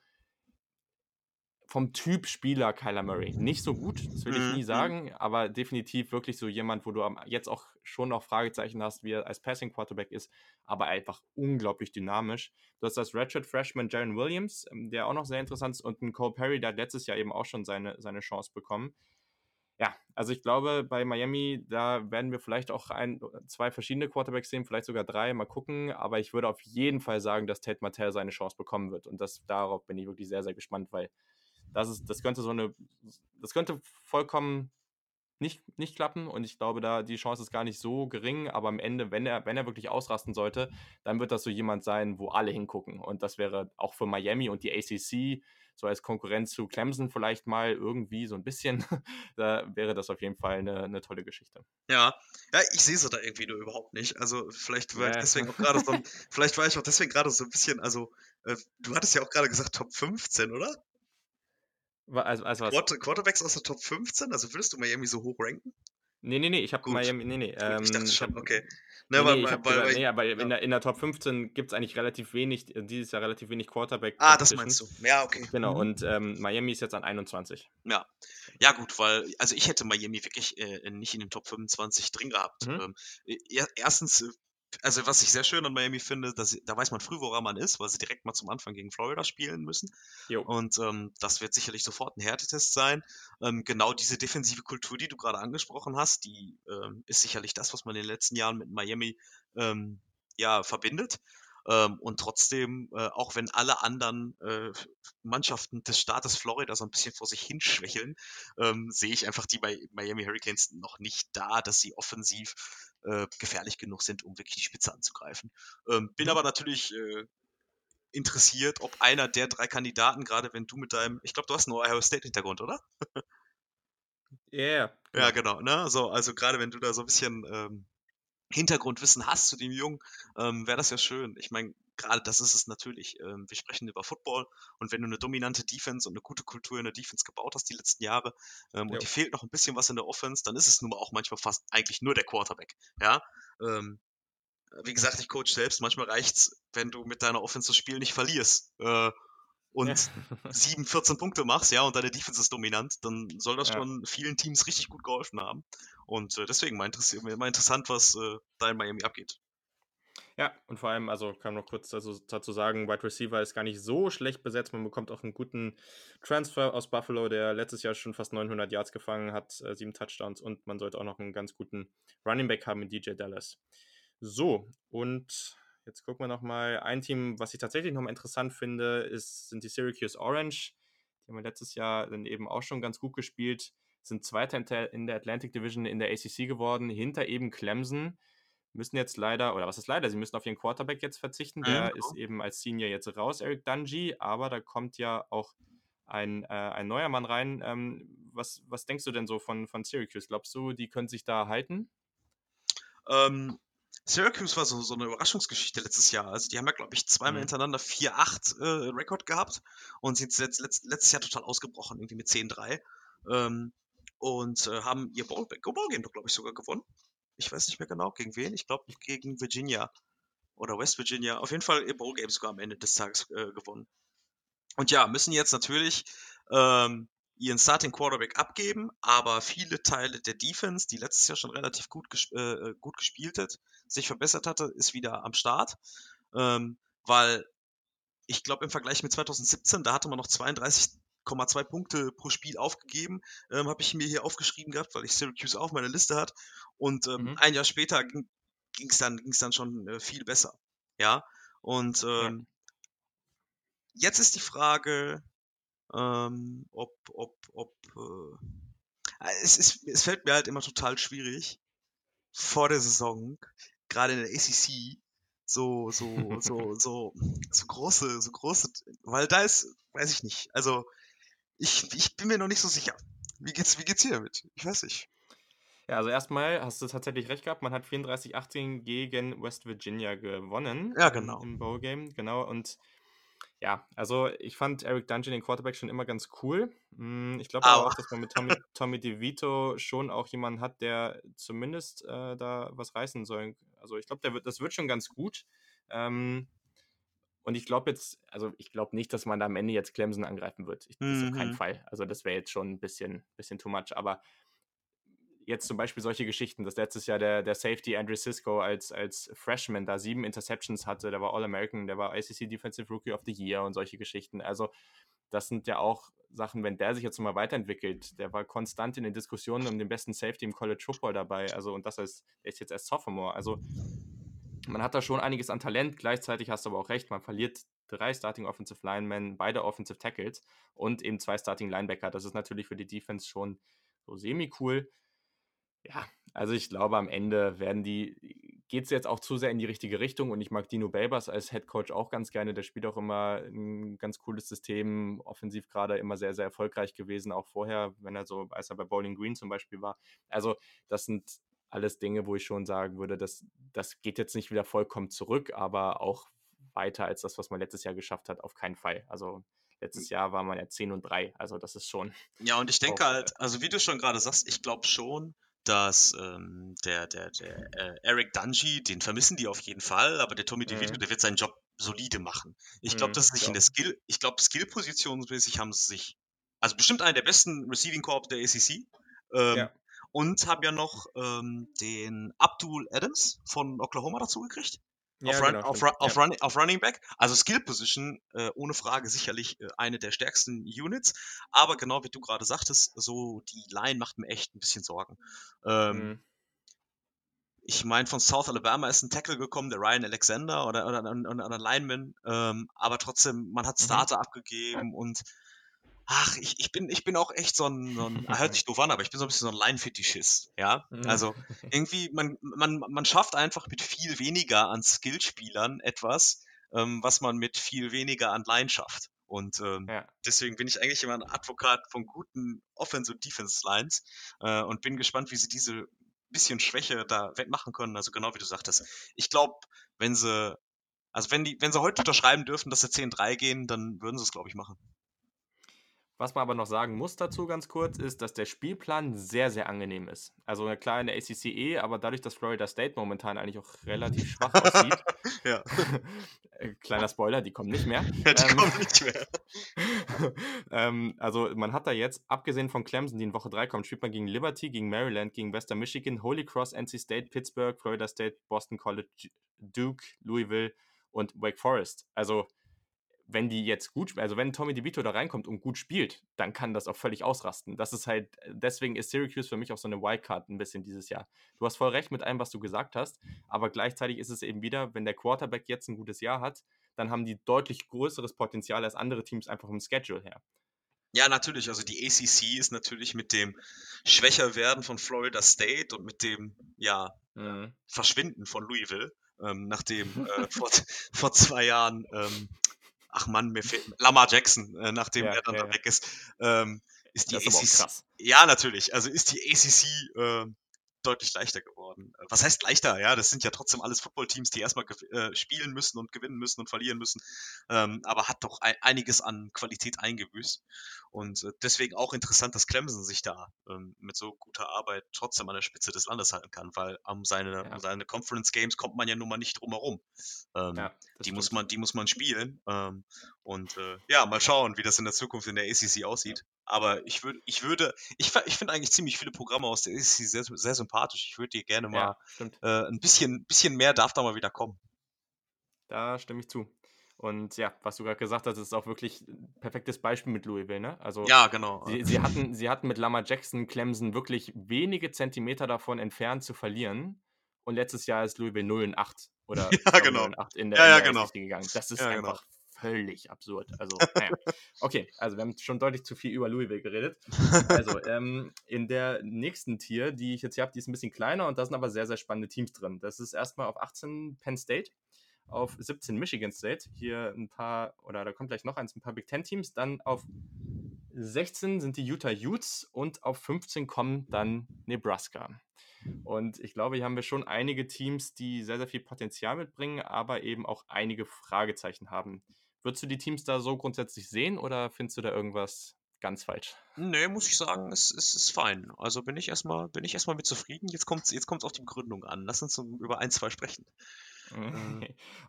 vom Typ Spieler Kyler Murray. Nicht so gut, das will ich nie mhm. sagen, aber definitiv wirklich so jemand, wo du jetzt auch schon noch Fragezeichen hast, wie er als Passing Quarterback ist, aber einfach unglaublich dynamisch. Du hast das Redshirt Freshman Jaron Williams, ähm, der auch noch sehr interessant ist, und ein Cole Perry, der hat letztes Jahr eben auch schon seine, seine Chance bekommen ja, also ich glaube, bei Miami, da werden wir vielleicht auch ein, zwei verschiedene Quarterbacks sehen, vielleicht sogar drei, mal gucken. Aber ich würde auf jeden Fall sagen, dass Tate Martell seine Chance bekommen wird. Und das, darauf bin ich wirklich sehr, sehr gespannt, weil das ist, das könnte so eine, das könnte vollkommen nicht, nicht klappen und ich glaube, da die Chance ist gar nicht so gering, aber am Ende, wenn er, wenn er wirklich ausrasten sollte, dann wird das so jemand sein, wo alle hingucken und das wäre auch für Miami und die ACC so als Konkurrenz zu Clemson vielleicht mal irgendwie so ein bisschen, da wäre das auf jeden Fall eine, eine tolle Geschichte. Ja, ja, ich sehe sie da irgendwie nur überhaupt nicht. Also vielleicht war ja. ich deswegen auch gerade so, vielleicht war ich auch deswegen gerade so ein bisschen, also äh, du hattest ja auch gerade gesagt Top 15, oder? Also, also Quarterbacks aus der Top 15? Also würdest du Miami so hoch ranken? Nee, nee, nee, ich habe Miami, nee, nee. Ähm, ich dachte schon, okay. Ne, nee, nee, weil, weil, nee, aber ja. in, der, in der Top 15 gibt es eigentlich relativ wenig, äh, dieses Jahr relativ wenig Quarterback. Ah, das meinst du. Ja, okay. Genau, mhm. und ähm, Miami ist jetzt an 21. Ja. Ja, gut, weil, also ich hätte Miami wirklich äh, nicht in den Top 25 drin gehabt. Mhm. Ähm, erstens äh, also was ich sehr schön an Miami finde, dass da weiß man früh, woran man ist, weil sie direkt mal zum Anfang gegen Florida spielen müssen. Jo. Und ähm, das wird sicherlich sofort ein Härtetest sein. Ähm, genau diese defensive Kultur, die du gerade angesprochen hast, die ähm, ist sicherlich das, was man in den letzten Jahren mit Miami ähm, ja verbindet. Ähm, und trotzdem, äh, auch wenn alle anderen äh, Mannschaften des Staates Florida so ein bisschen vor sich hinschwächeln, ähm, sehe ich einfach die bei Miami Hurricanes noch nicht da, dass sie offensiv äh, gefährlich genug sind, um wirklich die Spitze anzugreifen. Ähm, bin mhm. aber natürlich äh, interessiert, ob einer der drei Kandidaten, gerade wenn du mit deinem, ich glaube, du hast einen Ohio State-Hintergrund, oder? Ja, yeah, ja, genau. Ne? So, also gerade wenn du da so ein bisschen ähm, Hintergrundwissen hast zu dem Jungen, ähm, wäre das ja schön. Ich meine, gerade das ist es natürlich. Ähm, wir sprechen über Football und wenn du eine dominante Defense und eine gute Kultur in der Defense gebaut hast die letzten Jahre ähm, und dir fehlt noch ein bisschen was in der Offense, dann ist es nun mal auch manchmal fast eigentlich nur der Quarterback. Ja. Ähm, wie gesagt, ich coach selbst. Manchmal reicht's, wenn du mit deiner Offense das Spiel nicht verlierst. Äh, und ja. 7, 14 Punkte machst, ja, und deine Defense ist dominant, dann soll das ja. schon vielen Teams richtig gut geholfen haben. Und äh, deswegen mal, interess mal interessant, was äh, da in Miami abgeht. Ja, und vor allem, also kann man noch kurz dazu, dazu, sagen, Wide Receiver ist gar nicht so schlecht besetzt. Man bekommt auch einen guten Transfer aus Buffalo, der letztes Jahr schon fast 900 Yards gefangen hat, äh, sieben Touchdowns und man sollte auch noch einen ganz guten Running Back haben mit DJ Dallas. So, und Jetzt gucken wir nochmal. Ein Team, was ich tatsächlich nochmal interessant finde, ist, sind die Syracuse Orange. Die haben letztes Jahr dann eben auch schon ganz gut gespielt. Sind Zweiter in der Atlantic Division in der ACC geworden, hinter eben Clemson. Müssen jetzt leider, oder was ist leider, sie müssen auf ihren Quarterback jetzt verzichten. Der mhm. ist eben als Senior jetzt raus, Eric Dungy. Aber da kommt ja auch ein, äh, ein neuer Mann rein. Ähm, was, was denkst du denn so von, von Syracuse? Glaubst du, die können sich da halten? Ähm, Syracuse war so, so eine Überraschungsgeschichte letztes Jahr. Also die haben ja, glaube ich, zweimal mhm. hintereinander 4-8 äh, Rekord gehabt und sind letzt, letzt, letztes Jahr total ausgebrochen, irgendwie mit 10-3. Ähm, und äh, haben ihr Bowl, Bowl-Game doch, glaube ich, sogar gewonnen. Ich weiß nicht mehr genau, gegen wen. Ich glaube, gegen Virginia oder West Virginia. Auf jeden Fall ihr Bowl-Game sogar am Ende des Tages äh, gewonnen. Und ja, müssen jetzt natürlich ähm, ihren Starting Quarterback abgeben, aber viele Teile der Defense, die letztes Jahr schon relativ gut, gesp äh, äh, gut gespielt hat, sich verbessert hatte, ist wieder am Start. Ähm, weil ich glaube, im Vergleich mit 2017, da hatte man noch 32,2 Punkte pro Spiel aufgegeben, ähm, habe ich mir hier aufgeschrieben gehabt, weil ich Syracuse auf meiner Liste hat. Und ähm, mhm. ein Jahr später ging es dann, ging's dann schon äh, viel besser. Ja. Und ähm, ja. jetzt ist die Frage, ähm, ob, ob, ob, äh, es, ist, es fällt mir halt immer total schwierig, vor der Saison, gerade in der ACC, so, so, so, so, so große, so große, weil da ist, weiß ich nicht, also, ich, ich bin mir noch nicht so sicher. Wie geht's, wie geht's hier damit? Ich weiß nicht. Ja, also erstmal hast du tatsächlich recht gehabt. Man hat 34-18 gegen West Virginia gewonnen. Ja, genau. Im Bowl-Game, genau. Und ja, also ich fand Eric Dungeon, den Quarterback, schon immer ganz cool. Hm, ich glaube aber auch, dass man mit Tommy, Tommy DeVito schon auch jemanden hat, der zumindest äh, da was reißen soll. Also ich glaube, wird, das wird schon ganz gut. Ähm, und ich glaube jetzt, also ich glaube nicht, dass man da am Ende jetzt Clemson angreifen wird. Ich, das ist auf keinen mhm. Fall. Also das wäre jetzt schon ein bisschen, bisschen too much. Aber jetzt zum Beispiel solche Geschichten, dass letztes Jahr der, der Safety Andrew Cisco als, als Freshman da sieben Interceptions hatte, der war All-American, der war ICC Defensive Rookie of the Year und solche Geschichten. Also das sind ja auch Sachen, wenn der sich jetzt mal weiterentwickelt, der war konstant in den Diskussionen um den besten Safety im College Football dabei, also und das ist, der ist jetzt erst Sophomore, also man hat da schon einiges an Talent, gleichzeitig hast du aber auch recht, man verliert drei Starting Offensive Linemen, beide Offensive Tackles und eben zwei Starting Linebacker, das ist natürlich für die Defense schon so semi-cool, ja, also ich glaube, am Ende werden die, geht es jetzt auch zu sehr in die richtige Richtung und ich mag Dino Babers als Head Coach auch ganz gerne. Der spielt auch immer ein ganz cooles System, offensiv gerade immer sehr, sehr erfolgreich gewesen, auch vorher, wenn er so, als er bei Bowling Green zum Beispiel war. Also, das sind alles Dinge, wo ich schon sagen würde, dass das geht jetzt nicht wieder vollkommen zurück, aber auch weiter als das, was man letztes Jahr geschafft hat, auf keinen Fall. Also letztes Jahr war man ja 10 und 3, also das ist schon. Ja, und ich denke auch, halt, also wie du schon gerade sagst, ich glaube schon, dass ähm, der, der, der äh, Eric Dungy, den vermissen die auf jeden Fall, aber der Tommy mhm. DeVito, der wird seinen Job solide machen. Ich glaube, mhm, dass sich in der Skill, ich glaube, Skill-positionsmäßig haben sie sich, also bestimmt einer der besten Receiving Corps der ACC. Ähm, ja. Und haben ja noch ähm, den Abdul Adams von Oklahoma dazu gekriegt. Ja, auf, run, genau, auf, auf, ja. run, auf, Running Back. Also Skill Position, äh, ohne Frage sicherlich äh, eine der stärksten Units. Aber genau wie du gerade sagtest, so die Line macht mir echt ein bisschen Sorgen. Ähm, mhm. Ich meine, von South Alabama ist ein Tackle gekommen, der Ryan Alexander oder, oder, oder, oder ein Lineman. Ähm, aber trotzdem, man hat mhm. Starter mhm. abgegeben und ach, ich, ich, bin, ich bin auch echt so ein, so ein hört sich doof an, aber ich bin so ein bisschen so ein Line-Fetischist, ja. Mhm. Also irgendwie, man, man, man schafft einfach mit viel weniger an Skillspielern etwas, ähm, was man mit viel weniger an Line schafft. Und ähm, ja. deswegen bin ich eigentlich immer ein Advokat von guten Offense- und Defense-Lines äh, und bin gespannt, wie sie diese bisschen Schwäche da wettmachen können. Also genau wie du sagtest. Ich glaube, wenn sie, also wenn die, wenn sie heute unterschreiben dürfen, dass sie 10-3 gehen, dann würden sie es, glaube ich, machen. Was man aber noch sagen muss dazu ganz kurz, ist, dass der Spielplan sehr, sehr angenehm ist. Also klar in der ACCE, aber dadurch, dass Florida State momentan eigentlich auch relativ schwach aussieht. ja. Kleiner Spoiler, die kommen nicht mehr. Ja, die Ähm, kommen nicht mehr. ähm, also man hat da jetzt, abgesehen von Clemson, die in Woche 3 kommt, spielt man gegen Liberty, gegen Maryland, gegen Western Michigan, Holy Cross, NC State, Pittsburgh, Florida State, Boston College, Duke, Louisville und Wake Forest. Also wenn die jetzt gut, also wenn Tommy DeVito da reinkommt und gut spielt, dann kann das auch völlig ausrasten. Das ist halt, deswegen ist Syracuse für mich auch so eine Wildcard ein bisschen dieses Jahr. Du hast voll recht mit allem, was du gesagt hast, aber gleichzeitig ist es eben wieder, wenn der Quarterback jetzt ein gutes Jahr hat, dann haben die deutlich größeres Potenzial als andere Teams einfach im Schedule her. Ja, natürlich. Also die ACC ist natürlich mit dem Schwächerwerden von Florida State und mit dem ja, Mhm. Verschwinden von Louisville, ähm, nachdem äh, vor, vor zwei Jahren, ähm, ach Mann, mir fehlt Lamar Jackson, äh, nachdem Ja, er dann ja, da weg ist, ähm, ist die ACC. Ja, natürlich. Also ist die ACC äh, deutlich leichter geworden. Äh, Was heißt leichter? Ja, das sind ja trotzdem alles Footballteams, die erstmal äh, spielen müssen und gewinnen müssen und verlieren müssen. Ähm, aber hat doch ein, einiges an Qualität eingebüßt. Und äh, deswegen auch interessant, dass Clemson sich da ähm, mit so guter Arbeit trotzdem an der Spitze des Landes halten kann, weil um seine, Ja. um seine Conference Games kommt man ja nun mal nicht drum herum. Ähm, Ja, die muss stimmt. man, die muss man spielen. Ähm, und äh, ja, mal schauen, wie das in der Zukunft in der ACC aussieht. Aber ich würde, ich würde, ich, ich finde eigentlich ziemlich viele Programme aus der ACC sehr, sehr sympathisch. Ich würde dir gerne mal Ja, äh, ein bisschen, bisschen mehr darf da mal wieder kommen. Da stimme ich zu. Und ja, was du gerade gesagt hast, ist auch wirklich ein perfektes Beispiel mit Louisville, ne? Also Ja, genau. sie, sie, hatten, sie hatten mit Lamar Jackson Clemson wirklich wenige Zentimeter davon entfernt zu verlieren. Und letztes Jahr ist Louisville 0 und 8 oder Ja, genau. 0 und 8 in der, Ja, in ja, genau. Gegangen. Das ist Ja, genau. Völlig absurd. Also, naja. Okay, also wir haben schon deutlich zu viel über Louisville geredet. Also, ähm, in der nächsten Tier, die ich jetzt hier habe, die ist ein bisschen kleiner und da sind aber sehr, sehr spannende Teams drin. Das ist erstmal auf 18 Penn State, auf 17 Michigan State, hier ein paar, oder da kommt gleich noch eins, ein paar Big Ten Teams. Dann auf 16 sind die Utah Utes und auf 15 kommen dann Nebraska. Und ich glaube, hier haben wir schon einige Teams, die sehr, sehr viel Potenzial mitbringen, aber eben auch einige Fragezeichen haben. Würdest du die Teams da so grundsätzlich sehen oder findest du da irgendwas ganz falsch? Nee, muss ich sagen, es, es ist fein. Also bin ich erstmal, bin ich erstmal mit zufrieden. Jetzt kommt jetzt kommt's auf die Begründung an. Lass uns über ein, zwei sprechen.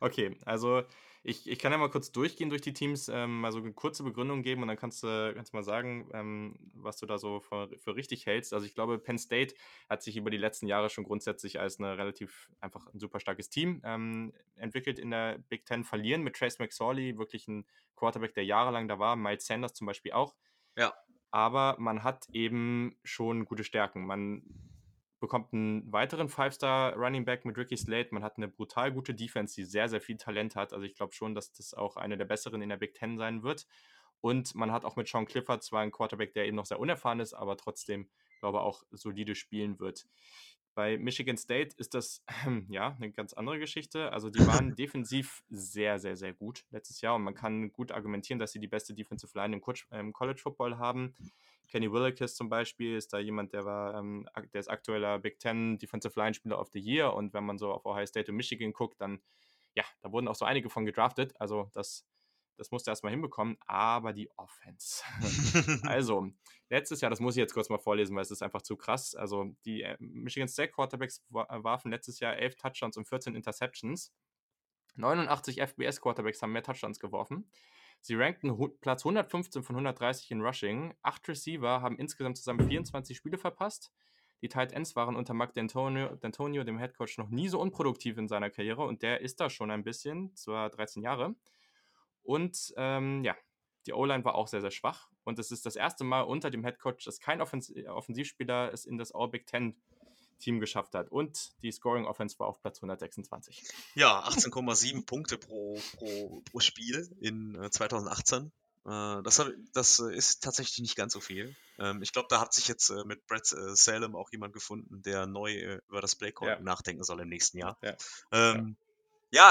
Okay, also ich, ich kann ja mal kurz durchgehen durch die Teams, ähm, mal so eine kurze Begründung geben und dann kannst du, kannst mal sagen, ähm, was du da so für, für richtig hältst. Also ich glaube, Penn State hat sich über die letzten Jahre schon grundsätzlich als eine relativ einfach ein super starkes Team ähm, entwickelt in der Big Ten. Verlieren mit Trace McSorley, wirklich ein Quarterback, der jahrelang da war, Miles Sanders zum Beispiel auch. Ja. Aber man hat eben schon gute Stärken. Man bekommt einen weiteren Five-Star Running Back mit Ricky Slade. Man hat eine brutal gute Defense, die sehr, sehr viel Talent hat. Also ich glaube schon, dass das auch eine der besseren in der Big Ten sein wird. Und man hat auch mit Sean Clifford zwar einen Quarterback, der eben noch sehr unerfahren ist, aber trotzdem, glaube ich, auch solide spielen wird. Bei Michigan State ist das ja eine ganz andere Geschichte. Also die waren defensiv sehr, sehr, sehr gut letztes Jahr und man kann gut argumentieren, dass sie die beste Defensive Line im College Football haben. Kenny Willekes zum Beispiel ist da jemand, der war, ähm, der ist aktueller Big Ten Defensive Line Spieler of the Year und wenn man so auf Ohio State und Michigan guckt, dann ja, da wurden auch so einige von gedraftet. Also das, das musste er erstmal hinbekommen, aber die Offense. Also, letztes Jahr, das muss ich jetzt kurz mal vorlesen, weil es ist einfach zu krass. Also, die äh, Michigan State Quarterbacks äh, warfen letztes Jahr 11 Touchdowns und 14 Interceptions. 89 FBS Quarterbacks haben mehr Touchdowns geworfen. Sie rankten Platz 115 von 130 in Rushing. Acht Receiver haben insgesamt zusammen 24 Spiele verpasst. Die Tight Ends waren unter Mark D'Antonio, D'Antonio, dem Head Coach, noch nie so unproduktiv in seiner Karriere und der ist da schon ein bisschen, zwar 13 Jahre. Und ähm, ja, die O-Line war auch sehr, sehr schwach. Und es ist das erste Mal unter dem Head Coach, dass kein Offens Offensivspieler es in das All-Big Ten Team geschafft hat. Und die Scoring Offense war auf Platz 126. Ja, 18,7 Punkte pro, pro, pro Spiel in äh, 2018. Äh, das, hab, das äh, ist tatsächlich nicht ganz so viel. Ähm, ich glaube, da hat sich jetzt äh, mit Brett äh, Salem auch jemand gefunden, der neu äh, über das Playcall Ja. nachdenken soll im nächsten Jahr. Ja. Ähm, ja.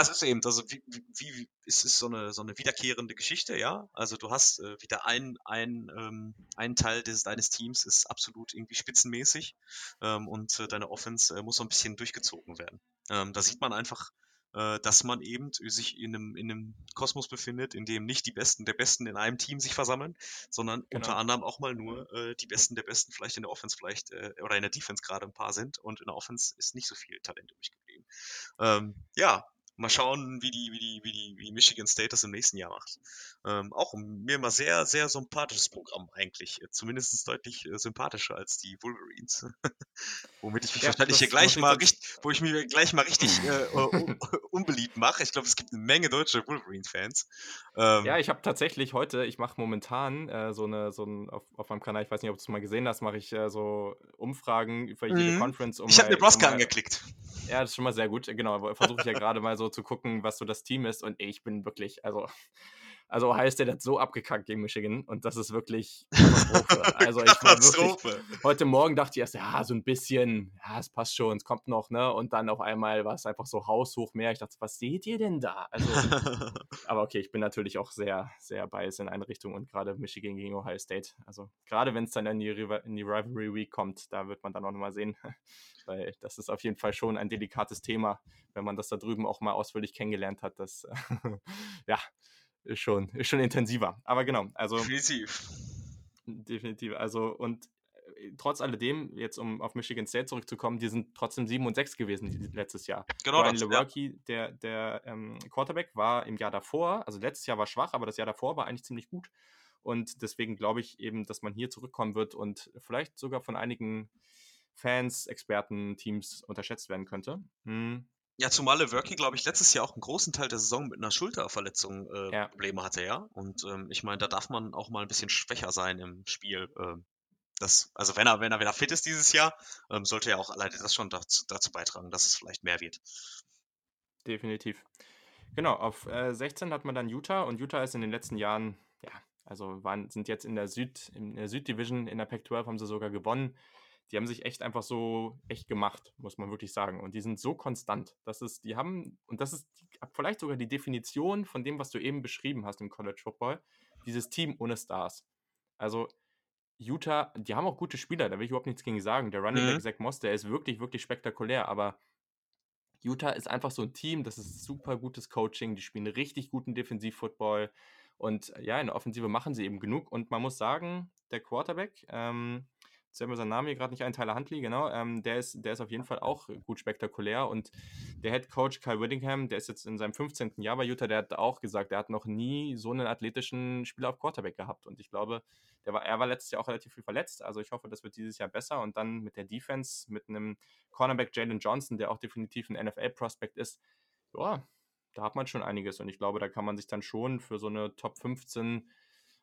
Es ist eben, also wie, wie, wie es ist so eine, so eine wiederkehrende Geschichte, ja. Also du hast äh, wieder ein, ein, ähm, ein Teil des, deines Teams ist absolut irgendwie spitzenmäßig ähm, und äh, deine Offense äh, muss so ein bisschen durchgezogen werden. Ähm, da sieht man einfach, äh, dass man eben sich in einem, in einem Kosmos befindet, in dem nicht die Besten der Besten in einem Team sich versammeln, sondern genau. unter anderem auch mal nur äh, die Besten der Besten vielleicht in der Offense vielleicht äh, oder in der Defense gerade ein paar sind und in der Offense ist nicht so viel Talent übrig geblieben. Ähm, ja, Mal schauen, wie die, wie die, wie die, wie Michigan State das im nächsten Jahr macht. Ähm, auch mir immer sehr, sehr sympathisches Programm eigentlich. Zumindest deutlich äh, sympathischer als die Wolverines. Womit ich mich ja, wahrscheinlich hier gleich mal richtig, wo ich mich gleich mal richtig äh, un unbeliebt mache. Ich glaube, es gibt eine Menge deutsche Wolverine-Fans. Ähm, ja, ich habe tatsächlich heute, ich mache momentan äh, so eine, so ein, auf, auf meinem Kanal, ich weiß nicht, ob du es mal gesehen hast, mache ich äh, so Umfragen für jede mhm. Conference. Um ich habe Nebraska um angeklickt. Ja, das ist schon mal sehr gut. Genau, versuche ich ja gerade mal so zu gucken, was so das Team ist. Und ich bin wirklich, also also Ohio State hat so abgekackt gegen Michigan und das ist wirklich Katastrophe. Also ich war wirklich, heute Morgen dachte ich erst, ja, so ein bisschen, ja, es passt schon, es kommt noch, ne? Und dann auf einmal war es einfach so haushoch mehr. Ich dachte, was seht ihr denn da? Also, aber okay, ich bin natürlich auch sehr, sehr biased in eine Richtung und gerade Michigan gegen Ohio State. Also gerade wenn es dann in die, in die Rivalry Week kommt, da wird man dann auch nochmal sehen, weil das ist auf jeden Fall schon ein delikates Thema, wenn man das da drüben auch mal ausführlich kennengelernt hat. Das, ja, ist schon, ist schon intensiver. Aber genau, also. Definitiv. Definitiv. Also, und äh, trotz alledem, jetzt um auf Michigan State zurückzukommen, die sind trotzdem 7 und 6 gewesen letztes Jahr. Genau. Ryan Lewerke, ja. der, der ähm, Quarterback, war im Jahr davor, also letztes Jahr war schwach, aber das Jahr davor war eigentlich ziemlich gut. Und deswegen glaube ich eben, dass man hier zurückkommen wird und vielleicht sogar von einigen Fans, Experten, Teams unterschätzt werden könnte. Hm. Ja, zumal Lewerke, glaube ich, letztes Jahr auch einen großen Teil der Saison mit einer Schulterverletzung äh, ja. Probleme hatte, ja. Und ähm, ich meine, da darf man auch mal ein bisschen schwächer sein im Spiel. Ähm, das, also wenn er, wenn er, wenn er fit ist dieses Jahr, ähm, sollte er auch alleine das schon dazu, dazu, beitragen, dass es vielleicht mehr wird. Definitiv. Genau, auf äh, 16 hat man dann Utah und Utah ist in den letzten Jahren, ja, also waren, sind jetzt in der Süd, in der Süddivision, in der Pac-12 haben sie sogar gewonnen die haben sich echt einfach so echt gemacht, muss man wirklich sagen. Und die sind so konstant. Das ist, die haben, und das ist vielleicht sogar die Definition von dem, was du eben beschrieben hast im College Football, dieses Team ohne Stars. Also Utah, die haben auch gute Spieler, da will ich überhaupt nichts gegen sagen. Der Running Back mhm. Zach Moss, der ist wirklich, wirklich spektakulär, aber Utah ist einfach so ein Team, das ist super gutes Coaching, die spielen richtig guten Defensivfootball und ja, in der Offensive machen sie eben genug und man muss sagen, der Quarterback, ähm, jetzt fällt mir sein Name hier gerade nicht ein, Tyler Huntley, genau, ähm, der, ist, der ist auf jeden Fall auch gut spektakulär und der Head Coach Kyle Whittingham, der ist jetzt in seinem 15. Jahr bei Utah, der hat auch gesagt, der hat noch nie so einen athletischen Spieler auf Quarterback gehabt und ich glaube, der war, er war letztes Jahr auch relativ viel verletzt, also ich hoffe, das wird dieses Jahr besser und dann mit der Defense, mit einem Cornerback Jalen Johnson, der auch definitiv ein NFL-Prospect ist, ja, da hat man schon einiges und ich glaube, da kann man sich dann schon für so eine Top 15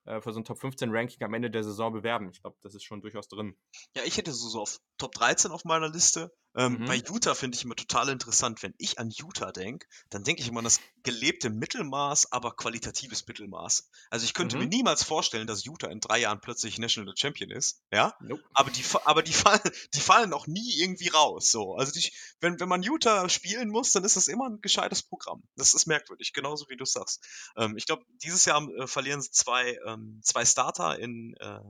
äh, für so ein Top 15 Ranking am Ende der Saison bewerben. Ich glaube, das ist schon durchaus drin. Ja, ich hätte so, so auf Top 13 auf meiner Liste. Ähm, mhm. Bei Utah finde ich immer total interessant. Wenn ich an Utah denke, dann denke ich immer an das gelebte Mittelmaß, aber qualitatives Mittelmaß. Also ich könnte mhm. mir niemals vorstellen, dass Utah in drei Jahren plötzlich National Champion ist. Ja. Nope. Aber die, aber die fallen, die fallen auch nie irgendwie raus. So. Also die, wenn, wenn man Utah spielen muss, dann ist das immer ein gescheites Programm. Das ist merkwürdig, genauso wie du sagst. Ähm, ich glaube, dieses Jahr äh, verlieren sie zwei, ähm, zwei Starter in, äh,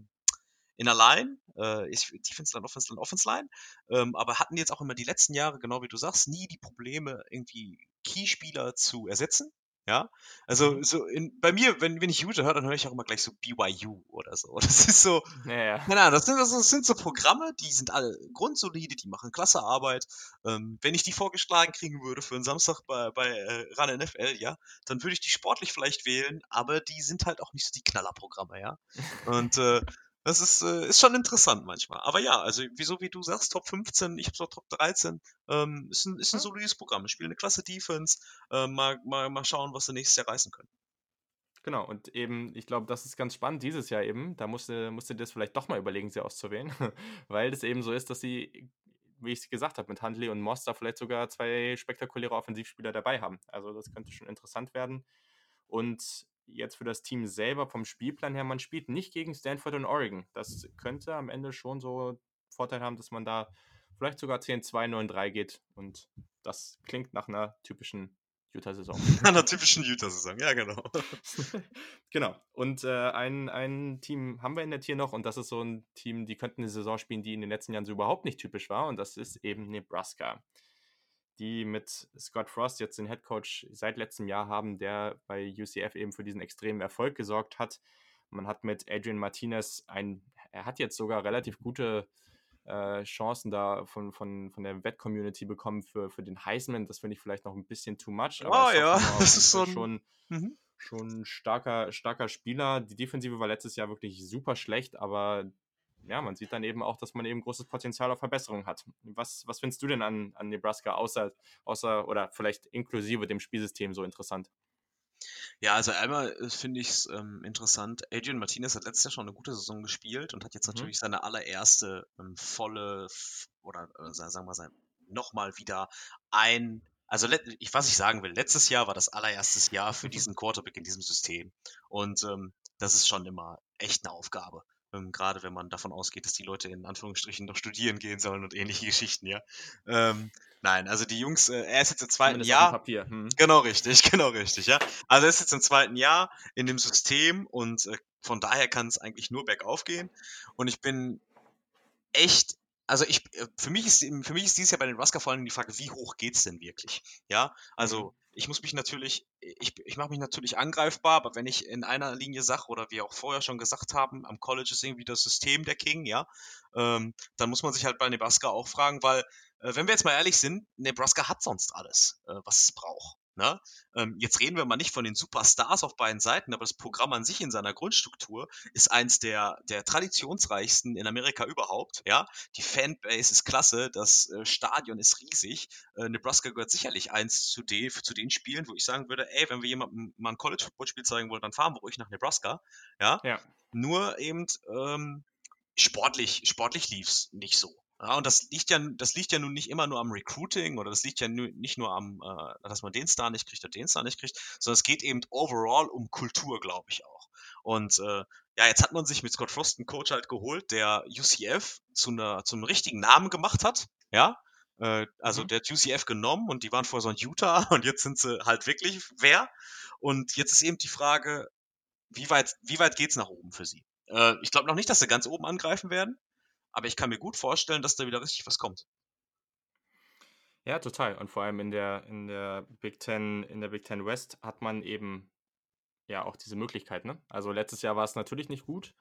in der Line, äh, Defense Line, Offense Line, Offense Line, ähm, aber hatten jetzt auch immer die letzten Jahre, genau wie du sagst, nie die Probleme, irgendwie Keyspieler zu ersetzen. Ja, also mhm. so in, bei mir, wenn, wenn ich Utah höre, dann höre ich auch immer gleich so BYU oder so. Das ist so, ja, ja. Nein, das, sind, das sind so Programme, die sind alle grundsolide, die machen klasse Arbeit. Ähm, wenn ich die vorgeschlagen kriegen würde für einen Samstag bei, bei äh, RAN NFL, ja, dann würde ich die sportlich vielleicht wählen, aber die sind halt auch nicht so die Knallerprogramme, ja. Und äh, das ist, äh, ist schon interessant manchmal. Aber ja, also wieso wie du sagst, Top 15, ich habe doch Top 13, ähm, ist ein, ist ein solides Programm. Ich spiele eine klasse Defense. Äh, mal, mal, mal schauen, was sie nächstes Jahr reißen können. Genau, und eben, ich glaube, das ist ganz spannend dieses Jahr eben. Da musste, musste das vielleicht doch mal überlegen, sie auszuwählen, weil es eben so ist, dass sie, wie ich es gesagt habe, mit Handley und Moss da vielleicht sogar zwei spektakuläre Offensivspieler dabei haben. Also das könnte schon interessant werden. Und jetzt für das Team selber vom Spielplan her, man spielt nicht gegen Stanford und Oregon. Das könnte am Ende schon so Vorteil haben, dass man da vielleicht sogar 10-2, 9-3 geht. Und das klingt nach einer typischen Utah-Saison. einer typischen Utah-Saison, ja, genau. genau. Und äh, ein, ein Team haben wir in der Tier noch und das ist so ein Team, die könnten eine Saison spielen, die in den letzten Jahren so überhaupt nicht typisch war und das ist eben Nebraska. Die mit Scott Frost jetzt den Head Coach seit letztem Jahr haben, der bei UCF eben für diesen extremen Erfolg gesorgt hat. Man hat mit Adrian Martinez ein, er hat jetzt sogar relativ gute äh, Chancen da von, von, von der Wett-Community bekommen für, für den Heisman. Das finde ich vielleicht noch ein bisschen too much. Aber oh ja, das ist so schon, mhm. schon ein starker, starker Spieler. Die Defensive war letztes Jahr wirklich super schlecht, aber ja, man sieht dann eben auch, dass man eben großes Potenzial auf Verbesserung hat. Was, was findest du denn an, an Nebraska außer, außer oder vielleicht inklusive dem Spielsystem so interessant? Ja, also einmal äh, finde ich es ähm, interessant. Adrian Martinez hat letztes Jahr schon eine gute Saison gespielt und hat jetzt mhm. natürlich seine allererste ähm, volle oder äh, sagen wir mal nochmal wieder ein also ich, was ich sagen will, letztes Jahr war das allererstes Jahr für diesen Quarterback in diesem System. Und ähm, das ist schon immer echt eine Aufgabe. Ähm, Gerade wenn man davon ausgeht, dass die Leute in Anführungsstrichen noch studieren gehen sollen und ähnliche Geschichten, ja. Ähm, nein, also die Jungs, äh, er ist jetzt im zweiten Zumindest Jahr. Papier. Hm. Genau richtig, genau richtig, ja. Also er ist jetzt im zweiten Jahr in dem System und äh, von daher kann es eigentlich nur bergauf gehen. Und ich bin echt also ich, äh, für mich ist, für mich ist dieses Jahr bei den Rusker vor allem die Frage, wie hoch geht's denn wirklich? Ja, also mhm. ich muss mich natürlich, ich, ich mache mich natürlich angreifbar, aber wenn ich in einer Linie sage, oder wir auch vorher schon gesagt haben, am College ist irgendwie das System der King, ja, ähm, dann muss man sich halt bei Nebraska auch fragen, weil, äh, wenn wir jetzt mal ehrlich sind, Nebraska hat sonst alles, äh, was es braucht. Ne? Ähm, jetzt reden wir mal nicht von den Superstars auf beiden Seiten, aber das Programm an sich in seiner Grundstruktur ist eins der, der traditionsreichsten in Amerika überhaupt. Ja, die Fanbase ist klasse, das äh, Stadion ist riesig. Äh, Nebraska gehört sicherlich eins zu, den, zu den Spielen, wo ich sagen würde, ey, wenn wir jemandem mal ein College-Football-Spiel zeigen wollen, dann fahren wir ruhig nach Nebraska. Ja, ja. nur eben ähm, sportlich, sportlich lief's nicht so. Ja, und das liegt ja, das liegt ja nun nicht immer nur am Recruiting oder das liegt ja nicht nur am, äh, dass man den Star nicht kriegt oder den Star nicht kriegt, sondern es geht eben overall um Kultur, glaube ich auch. Und äh, ja, jetzt hat man sich mit Scott Frost einen Coach halt geholt, der UCF zu einer, zu einem richtigen Namen gemacht hat. Ja, äh, also mhm. der hat UCF genommen und die waren vorher so ein Utah und jetzt sind sie halt wirklich wer. Und jetzt ist eben die Frage, wie weit, wie weit geht's nach oben für sie? Äh, ich glaube noch nicht, dass sie ganz oben angreifen werden. Aber ich kann mir gut vorstellen, dass da wieder richtig was kommt. Ja, total. Und vor allem in der, in der Big Ten, in der Big Ten West hat man eben ja auch diese Möglichkeit, ne? Also letztes Jahr war es natürlich nicht gut,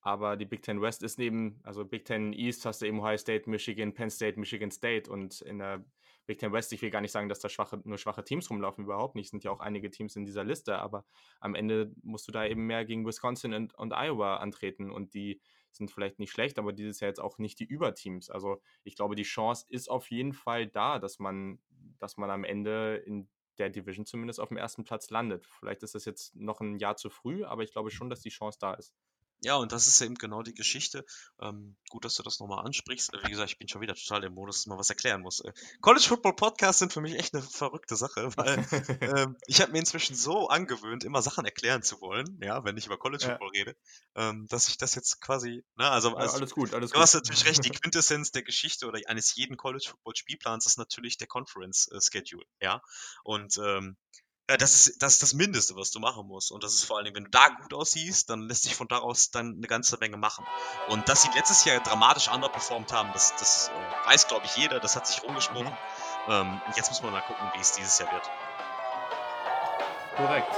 aber die Big Ten West ist neben, also Big Ten East hast du eben Ohio State, Michigan, Penn State, Michigan State und in der Big Ten West, ich will gar nicht sagen, dass da schwache, nur schwache Teams rumlaufen, überhaupt nicht. Es sind ja auch einige Teams in dieser Liste, aber am Ende musst du da eben mehr gegen Wisconsin und, und Iowa antreten und die sind vielleicht nicht schlecht, aber dieses Jahr jetzt auch nicht die Überteams. Also ich glaube, die Chance ist auf jeden Fall da, dass man, dass man am Ende in der Division zumindest auf dem ersten Platz landet. Vielleicht ist das jetzt noch ein Jahr zu früh, aber ich glaube schon, dass die Chance da ist. Ja, und das ist eben genau die Geschichte. Ähm, gut, dass du das nochmal ansprichst. Wie gesagt, ich bin schon wieder total im Modus, dass man was erklären muss. Äh, College Football Podcasts sind für mich echt eine verrückte Sache, weil ähm, ich habe mir inzwischen so angewöhnt, immer Sachen erklären zu wollen, ja, wenn ich über College Football ja. rede, ähm, dass ich das jetzt quasi, ne, also, also ja, alles gut, alles du gut. hast natürlich recht, die Quintessenz der Geschichte oder eines jeden College Football Spielplans ist natürlich der Conference äh, Schedule, ja. Und ähm, äh, das ist, das ist das Mindeste, was du machen musst. Und das ist vor allen Dingen, wenn du da gut aussiehst, dann lässt sich von daraus dann eine ganze Menge machen. Und dass sie letztes Jahr dramatisch underperformed haben, das, das äh, weiß, glaube ich, jeder. Das hat sich rumgesprochen. Mhm. Ähm, jetzt muss man mal gucken, wie es dieses Jahr wird. Korrekt.